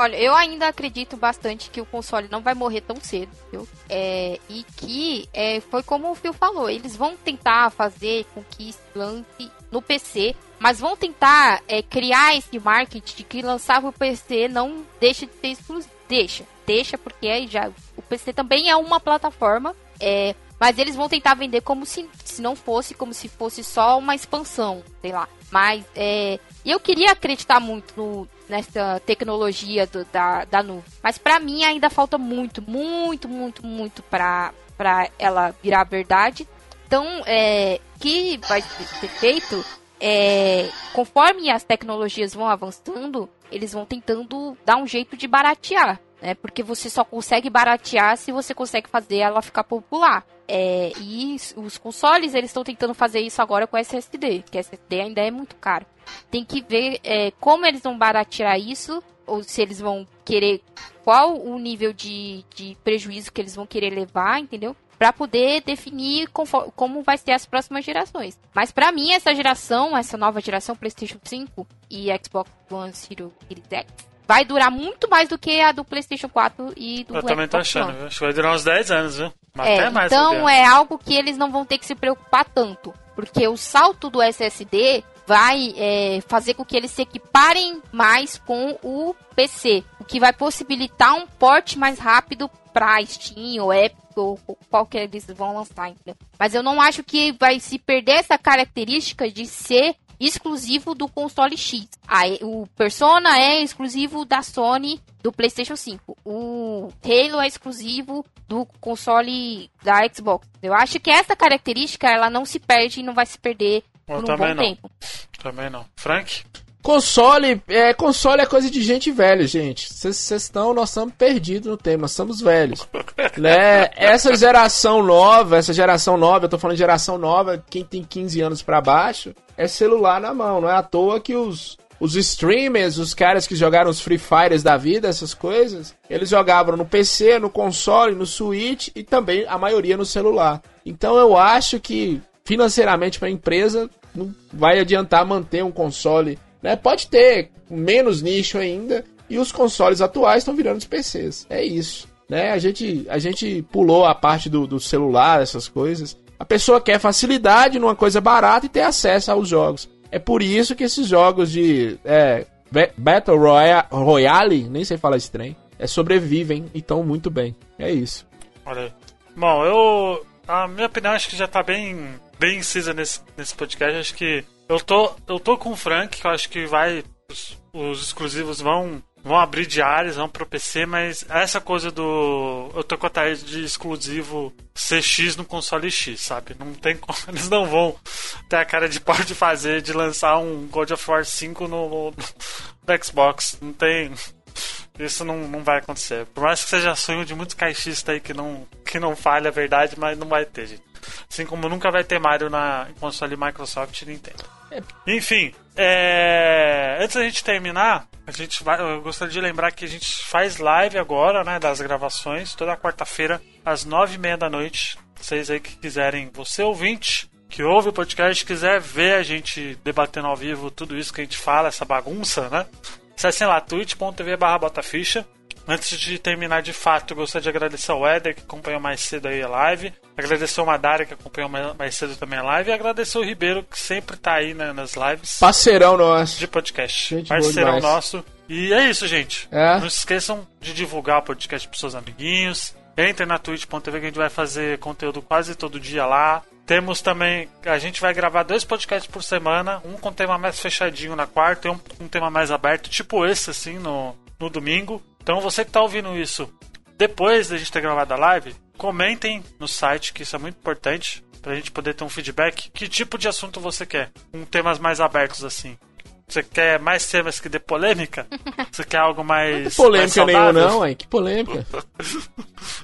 E: Olha, eu ainda acredito bastante que o console não vai morrer tão cedo, viu? É, e que é, foi como o Phil falou, eles vão tentar fazer com que lance no PC, mas vão tentar é, criar esse marketing de que lançar o PC não deixa de ser exclusivo. Deixa, deixa, porque aí já o PC também é uma plataforma. É, Mas eles vão tentar vender como se, se não fosse, como se fosse só uma expansão, sei lá. Mas é, eu queria acreditar muito no, nessa tecnologia do, da, da nuvem. Mas para mim ainda falta muito, muito, muito, muito para ela virar verdade. Então, é, que vai ser feito é, conforme as tecnologias vão avançando, eles vão tentando dar um jeito de baratear, né? Porque você só consegue baratear se você consegue fazer ela ficar popular. É, e os consoles, eles estão tentando fazer isso agora com SSD, que SSD ainda é muito caro. Tem que ver é, como eles vão baratear isso, ou se eles vão querer, qual o nível de, de prejuízo que eles vão querer levar, entendeu? para poder definir como vai ser as próximas gerações. Mas para mim essa geração, essa nova geração PlayStation 5 e Xbox One Series X vai durar muito mais do que a do PlayStation 4 e do
A: Eu também tô achando, acho que vai durar uns 10 anos, viu?
E: É,
A: Até mais.
E: então é algo que eles não vão ter que se preocupar tanto, porque o salto do SSD vai é, fazer com que eles se equiparem mais com o PC, o que vai possibilitar um porte mais rápido para Steam ou Epic ou qual que eles vão lançar, entendeu? Mas eu não acho que vai se perder essa característica de ser exclusivo do console X. Aí, o Persona é exclusivo da Sony do PlayStation 5. O Halo é exclusivo do console da Xbox. Eu acho que essa característica ela não se perde e não vai se perder
A: Eu
E: por um bom
A: não.
E: tempo.
A: Também não. Frank?
D: Console é, console é coisa de gente velha, gente. Vocês estão, nós estamos perdidos no tema, nós somos velhos. né? Essa geração nova, essa geração nova, eu tô falando de geração nova, quem tem 15 anos pra baixo, é celular na mão. Não é à toa que os, os streamers, os caras que jogaram os Free Fires da vida, essas coisas, eles jogavam no PC, no console, no Switch e também a maioria no celular. Então eu acho que financeiramente para a empresa não vai adiantar manter um console né? Pode ter menos nicho ainda e os consoles atuais estão virando os PCs. É isso. Né? A, gente, a gente pulou a parte do, do celular, essas coisas. A pessoa quer facilidade numa coisa barata e ter acesso aos jogos. É por isso que esses jogos de é, Ba- Battle Roya- Royale, nem sei falar esse trem, é, sobrevivem e estão muito bem. É isso.
A: Olha. Bom, eu. A minha opinião acho que já tá bem, bem incisa nesse, nesse podcast. Acho que eu tô, eu tô com o Frank, que eu acho que vai. Os, os exclusivos vão, vão abrir diários, vão pro PC, mas essa coisa do. Eu tô com a Thaís de exclusivo CX no console X, sabe? Não tem como. Eles não vão ter a cara de pau de fazer, de lançar um God of War 5 no, no, Xbox. Não tem. Isso não, não vai acontecer. Por mais que seja sonho de muitos caixistas aí que não, que não falha a verdade, mas não vai ter, gente. Assim como nunca vai ter Mario na console Microsoft e Nintendo. Enfim, é, antes da gente terminar, a gente vai, eu gostaria de lembrar que a gente faz live agora, né, das gravações, toda quarta-feira, às nove e meia da noite. Vocês aí que quiserem, você ouvinte, que ouve o podcast, quiser ver a gente debatendo ao vivo tudo isso que a gente fala, essa bagunça, né? Acessem lá, twitch.tv barra botaficha. Antes de terminar de fato, gostaria de agradecer ao Éder, que acompanhou mais cedo aí a live. Agradecer ao Madara, que acompanhou mais cedo também a live. E agradecer o Ribeiro, que sempre tá aí né, nas lives
D: Parceirão nosso.
A: de podcast.
D: Gente
A: Parceirão nosso. E é isso, gente.
D: É.
A: Não se esqueçam de divulgar o podcast pros seus amiguinhos. Entrem na twitch.tv que a gente vai fazer conteúdo quase todo dia lá. Temos também. A gente vai gravar dois podcasts por semana. Um com tema mais fechadinho na quarta e um com tema mais aberto, tipo esse, assim, no, no domingo. Então você que tá ouvindo isso depois da gente ter gravado a live, comentem no site, que isso é muito importante, pra gente poder ter um feedback. Que tipo de assunto você quer? Com temas mais abertos, assim. Você quer mais temas que dê polêmica? Você quer algo mais.
D: Não tem polêmica
A: mais
D: nenhuma, não, hein? Que polêmica.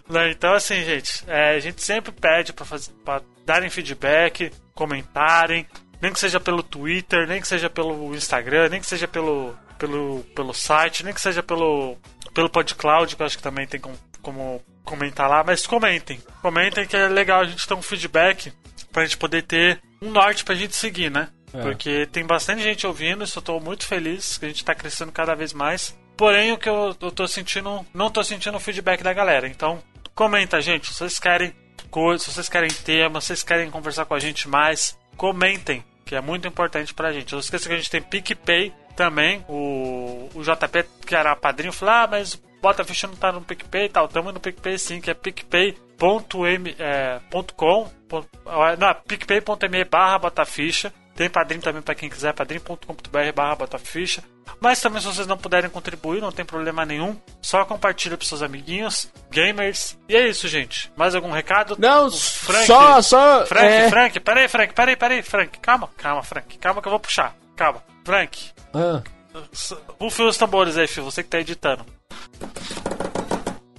A: Né, Então, assim, gente, é, a gente sempre pede pra, fazer, pra darem feedback, comentarem, nem que seja pelo Twitter, nem que seja pelo Instagram, nem que seja pelo, pelo, pelo site, nem que seja pelo, pelo PodCloud, que eu acho que também tem como, como comentar lá, mas comentem. Comentem que é legal a gente ter um feedback pra gente poder ter um norte pra gente seguir, né?
D: É.
A: Porque tem bastante gente ouvindo, isso eu tô muito feliz, que a gente tá crescendo cada vez mais. Porém, o que eu, eu tô sentindo, não tô sentindo o feedback da galera. Então, comenta, gente, se vocês querem coisas, se vocês querem temas, se vocês querem conversar com a gente mais, comentem, que é muito importante pra gente. Não esqueça que a gente tem PicPay também. O, o JP, que era padrinho, falou: Ah, mas Bota Ficha não tá no PicPay e tal. Tamo no PicPay sim, que é picpay.com. É, com, ponto- não, picpay.me barra Botaficha. Tem padrinho também pra quem quiser, padrinho.com.br barra Botaficha. Mas também se vocês não puderem contribuir, não tem problema nenhum. Só compartilha pros seus amiguinhos, gamers. E é isso, gente. Mais algum recado?
D: Não,
A: O Frank,
D: só, só.
A: Frank,
D: é...
A: Frank, peraí, Frank, peraí, peraí, Frank. Calma, calma, Frank. Calma que eu vou puxar. Calma. Frank,
D: Ah.
A: Rufe os tambores aí, filho. Você que tá editando.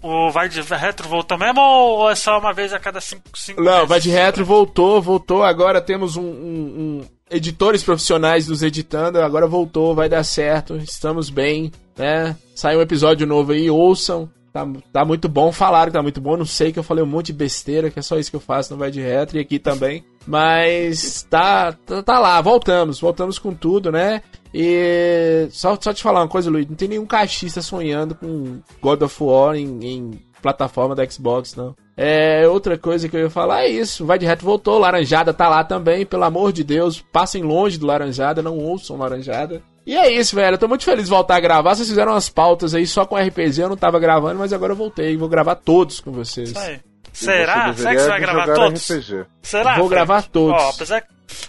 A: O vai de retro voltou mesmo ou é só uma vez a cada 5 cinco,
D: Não,
A: meses?
D: vai de retro, voltou, voltou. Agora temos um, um- um- editores profissionais nos editando. Agora voltou, vai dar certo. Estamos bem, né? Saiu um episódio novo aí, ouçam. Tá, tá muito bom, falaram que tá muito bom. Não sei que eu falei um monte de besteira, que é só isso que eu faço no Vai de Retro e aqui também. Mas tá, tá, tá lá, voltamos, voltamos com tudo, né? E só, só te falar uma coisa, Luiz, não tem nenhum caixista sonhando com God of War em, em plataforma da Xbox, não. É, outra coisa que eu ia falar é isso. Vai de reto voltou, Laranjada tá lá também, pelo amor de Deus, passem longe do Laranjada, não ouçam Laranjada. E é isso, velho. Eu tô muito feliz de voltar a gravar. Vocês fizeram umas pautas aí só com RPG, eu não tava gravando, mas agora eu voltei. Vou gravar todos com vocês.
A: Isso aí. Será?
C: você
A: Será que você vai gravar todos?
C: RPG.
A: Será?
D: Vou
A: Frank?
D: gravar todos.
A: Ó, apesar,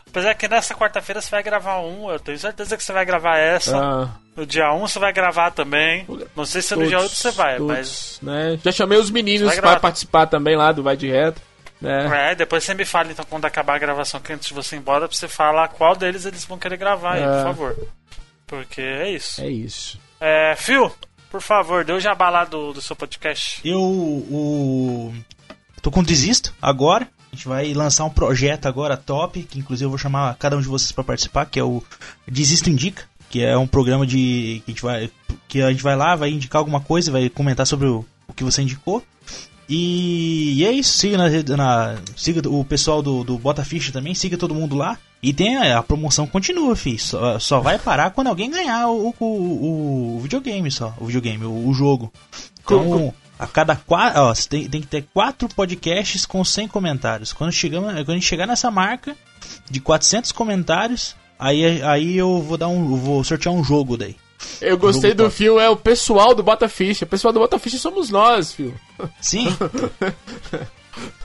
A: apesar que nessa quarta-feira você vai gravar um, eu tenho certeza que você vai gravar essa.
D: Ah,
A: No dia 1 você vai gravar também. Não sei se no dia 8 você vai,
D: todos,
A: mas.
D: né? Já chamei os meninos para participar também lá do Vai de Reto. Né?
A: É, depois você me fala então quando acabar a gravação que antes de você ir embora pra você falar qual deles eles vão querer gravar aí,
D: É.
A: por favor. Porque é isso.
D: É isso.
A: É, Phil, por favor, dê o jabá lá do, do seu podcast.
B: Eu o, tô com Desisto agora. Gente vai lançar um projeto agora top, que inclusive eu vou chamar cada um de vocês para participar, que é o Desisto Indica, que é um programa de que a gente vai que a gente vai lá, vai indicar alguma coisa, vai comentar sobre o, o que você indicou. E, e é isso, siga, na, na- siga o pessoal do, do Bota Ficha também, siga todo mundo lá. E tem a, a promoção continua, fi. Só, só vai parar quando alguém ganhar o, o, o- o videogame só. O videogame, o, o jogo. Então, a cada quatro. Ó, você tem, tem que ter quatro podcasts com 100 comentários. Quando, chegamos, quando a gente chegar nessa marca de 400 comentários, aí, aí eu vou dar um. vou sortear um jogo daí.
D: Eu gostei do fio, é o pessoal do Bota Ficha. O pessoal do Bota Ficha somos nós, fio.
B: Sim.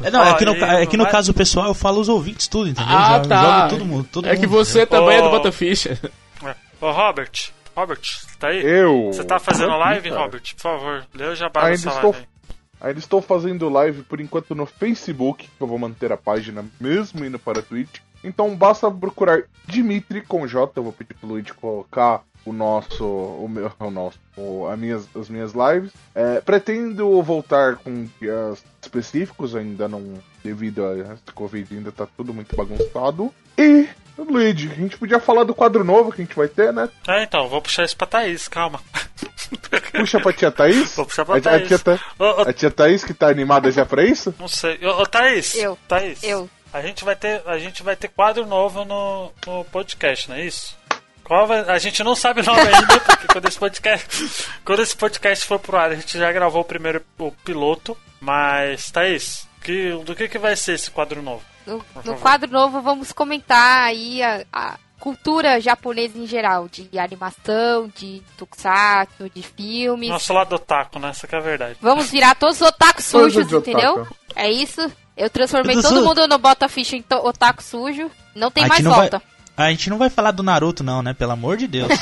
B: É, não,
A: Ó,
B: é que, no, ca- é que no
A: vai-
B: caso pessoal eu falo os ouvintes tudo, entendeu?
D: Ah,
B: Já
D: tá.
B: jogo todo mundo. Todo
D: é que
B: mundo,
D: você
B: entendeu?
D: também é do
A: Ô.
D: Bota Ficha.
A: É. Ô, Robert, Robert, tá aí?
C: Eu.
A: Você tá fazendo live,
C: cara.
A: Robert? Por favor, lê o jabá
C: Ainda estou,
A: live
C: ainda estou fazendo live por enquanto no Facebook, que eu vou manter a página mesmo indo para a Twitch. Então basta procurar Dimitri com J, eu vou pedir pro Luigi colocar o nosso, o meu, o nosso, o- as minhas, as minhas lives. É, pretendo voltar com dias específicos, ainda não, devido a Covid, ainda tá tudo muito bagunçado. E, Luigi, a gente podia falar do quadro novo que a gente vai ter, né?
A: É, então, vou puxar isso pra Thaís, calma.
C: Puxa pra tia Thaís.
A: Vou puxar pra
C: a, a
A: Thaís.
C: tia, Tha-
A: Ô, ô,
C: a tia Thaís que tá animada já pra isso?
A: não sei. Ô, ô, Thaís.
E: Eu.
A: Thaís.
E: Eu.
A: A gente vai ter, a gente vai ter quadro novo no, no podcast, não é isso? Qual vai- a gente não sabe o nome ainda, porque quando esse podcast, quando esse podcast for pro ar, a gente já gravou o primeiro o piloto, mas Thaís, que, do que que vai ser esse quadro novo?
E: No, no quadro novo, vamos comentar aí a, a cultura japonesa em geral, de animação, de tokusatsu, de filmes.
A: Nosso lado otaku, né? Essa que é a verdade.
E: Vamos virar todos os otakus sujos, entendeu? É isso. Eu transformei todo
B: su-
E: mundo no Bota Ficha em to- otaku sujo. Não tem
B: A
E: mais
B: não vai-
E: volta.
B: A gente não vai falar do Naruto, não, né? Pelo amor de Deus.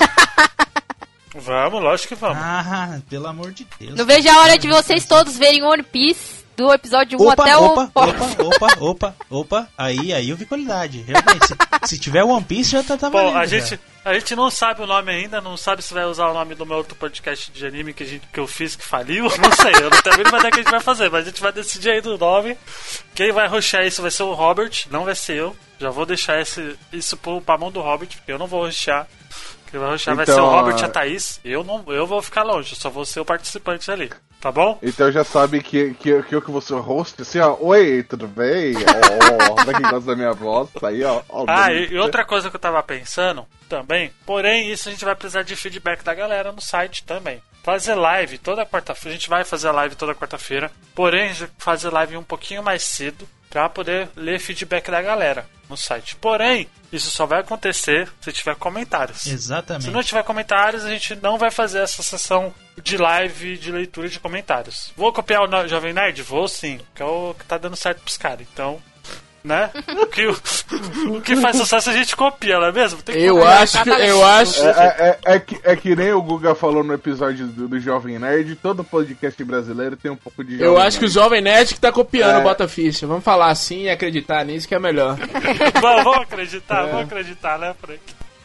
A: Vamos, lógico que vamos.
B: ah, pelo amor de Deus.
E: Não vejo a hora de vocês todos verem One Piece do episódio 1
B: Opa,
E: até
B: opa,
E: o.
B: opa, opa, opa, opa, aí, aí eu vi qualidade. Realmente, se, se tiver One Piece já tá, tá valendo,
A: a
B: já.
A: gente, a gente não sabe o nome ainda, não sabe se vai usar o nome do meu outro podcast de anime que, a gente, que eu fiz que faliu. Não sei, eu não tenho a mínima ideia que a gente vai fazer, mas a gente vai decidir aí do nome. Quem vai roxar isso vai ser o Robert, não vai ser eu. Já vou deixar esse, isso pro, pra mão do Robert, porque eu não vou roxar. Quem vai roxar vai
C: Então,
A: ser o Robert e a Thaís. Eu, não, eu vou ficar longe, só vou ser o participante ali. Tá bom?
C: Então já sabe que, que, que eu que vou ser o host, assim, ó. Oi, tudo bem? Oh, pra quem gosta da minha voz, tá aí, ó. ó
A: Ah, e, e outra coisa que eu tava pensando também, porém, isso a gente vai precisar de feedback da galera no site também. Fazer live toda quarta-feira, a gente vai fazer live toda quarta-feira, porém, fazer live um pouquinho mais cedo, para poder ler feedback da galera no site. Porém, isso só vai acontecer se tiver comentários.
B: Exatamente.
A: Se não tiver comentários, a gente não vai fazer essa sessão de live de leitura de comentários. Vou copiar o Jovem Nerd? Vou sim, que é o que tá dando certo pros caras. Então, né? O que, o, o que faz sucesso a gente copia, não é mesmo? Tem que
D: Eu
A: copiar.
D: acho que. Eu acho.
C: É, é, é, é que, é que nem o Guga falou no episódio do, do Jovem Nerd, todo podcast brasileiro tem um pouco de
D: Eu acho que o
C: Nerd.
D: Jovem Nerd que tá copiando
C: É.
D: o Bota Ficha. Vamos falar assim e acreditar nisso que é melhor.
A: Vamos, vamos acreditar, vamos acreditar, né, Frank?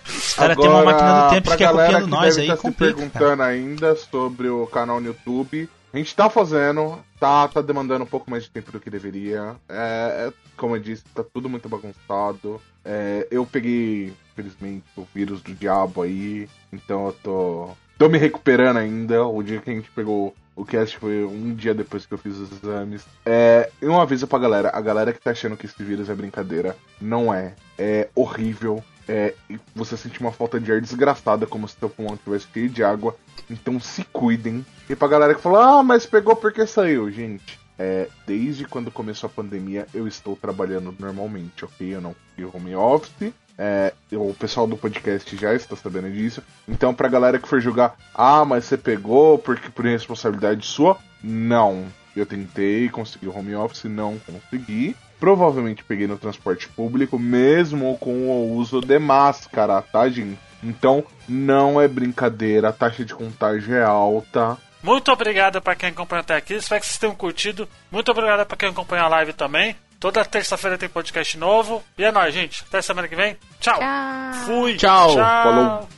B: Os caras têm uma máquina do tempo que
C: galera
B: copiando
C: que
B: nós
C: deve
B: aí
C: tá se
B: complica, cara.
C: perguntando ainda sobre o canal no YouTube, a gente tá fazendo, tá, tá demandando um pouco mais de tempo do que deveria. É, é, como eu disse, tá tudo muito bagunçado. É, eu peguei, infelizmente, o vírus do diabo aí, então eu tô, tô me recuperando ainda. O dia que a gente pegou o cast foi um dia depois que eu fiz os exames. É, um aviso pra galera: a galera que tá achando que esse vírus é brincadeira, não é. É horrível. É, você sente uma falta de ar desgraçada, como se seu pulmão tivesse cheio de água. Então se cuidem. E pra galera que falou, ah, mas pegou porque saiu, gente. É, desde quando começou a pandemia, eu estou trabalhando normalmente, ok? Eu não fui home office. É, o pessoal do podcast já está sabendo disso. Então, pra galera que for julgar, ah, mas você pegou porque por responsabilidade sua, não. Eu tentei conseguir o home office, não consegui. Provavelmente peguei no transporte público, mesmo com o uso de máscara, tá, gente? Então, não é brincadeira, a taxa de contágio é alta.
A: Muito obrigado pra quem acompanhou até aqui. Espero que vocês tenham curtido. Muito obrigado pra quem acompanha a live também. Toda terça-feira tem podcast novo. E é nóis, gente. Até semana que vem. Tchau.
E: Tchau.
A: Fui.
D: Tchau.
C: Falou.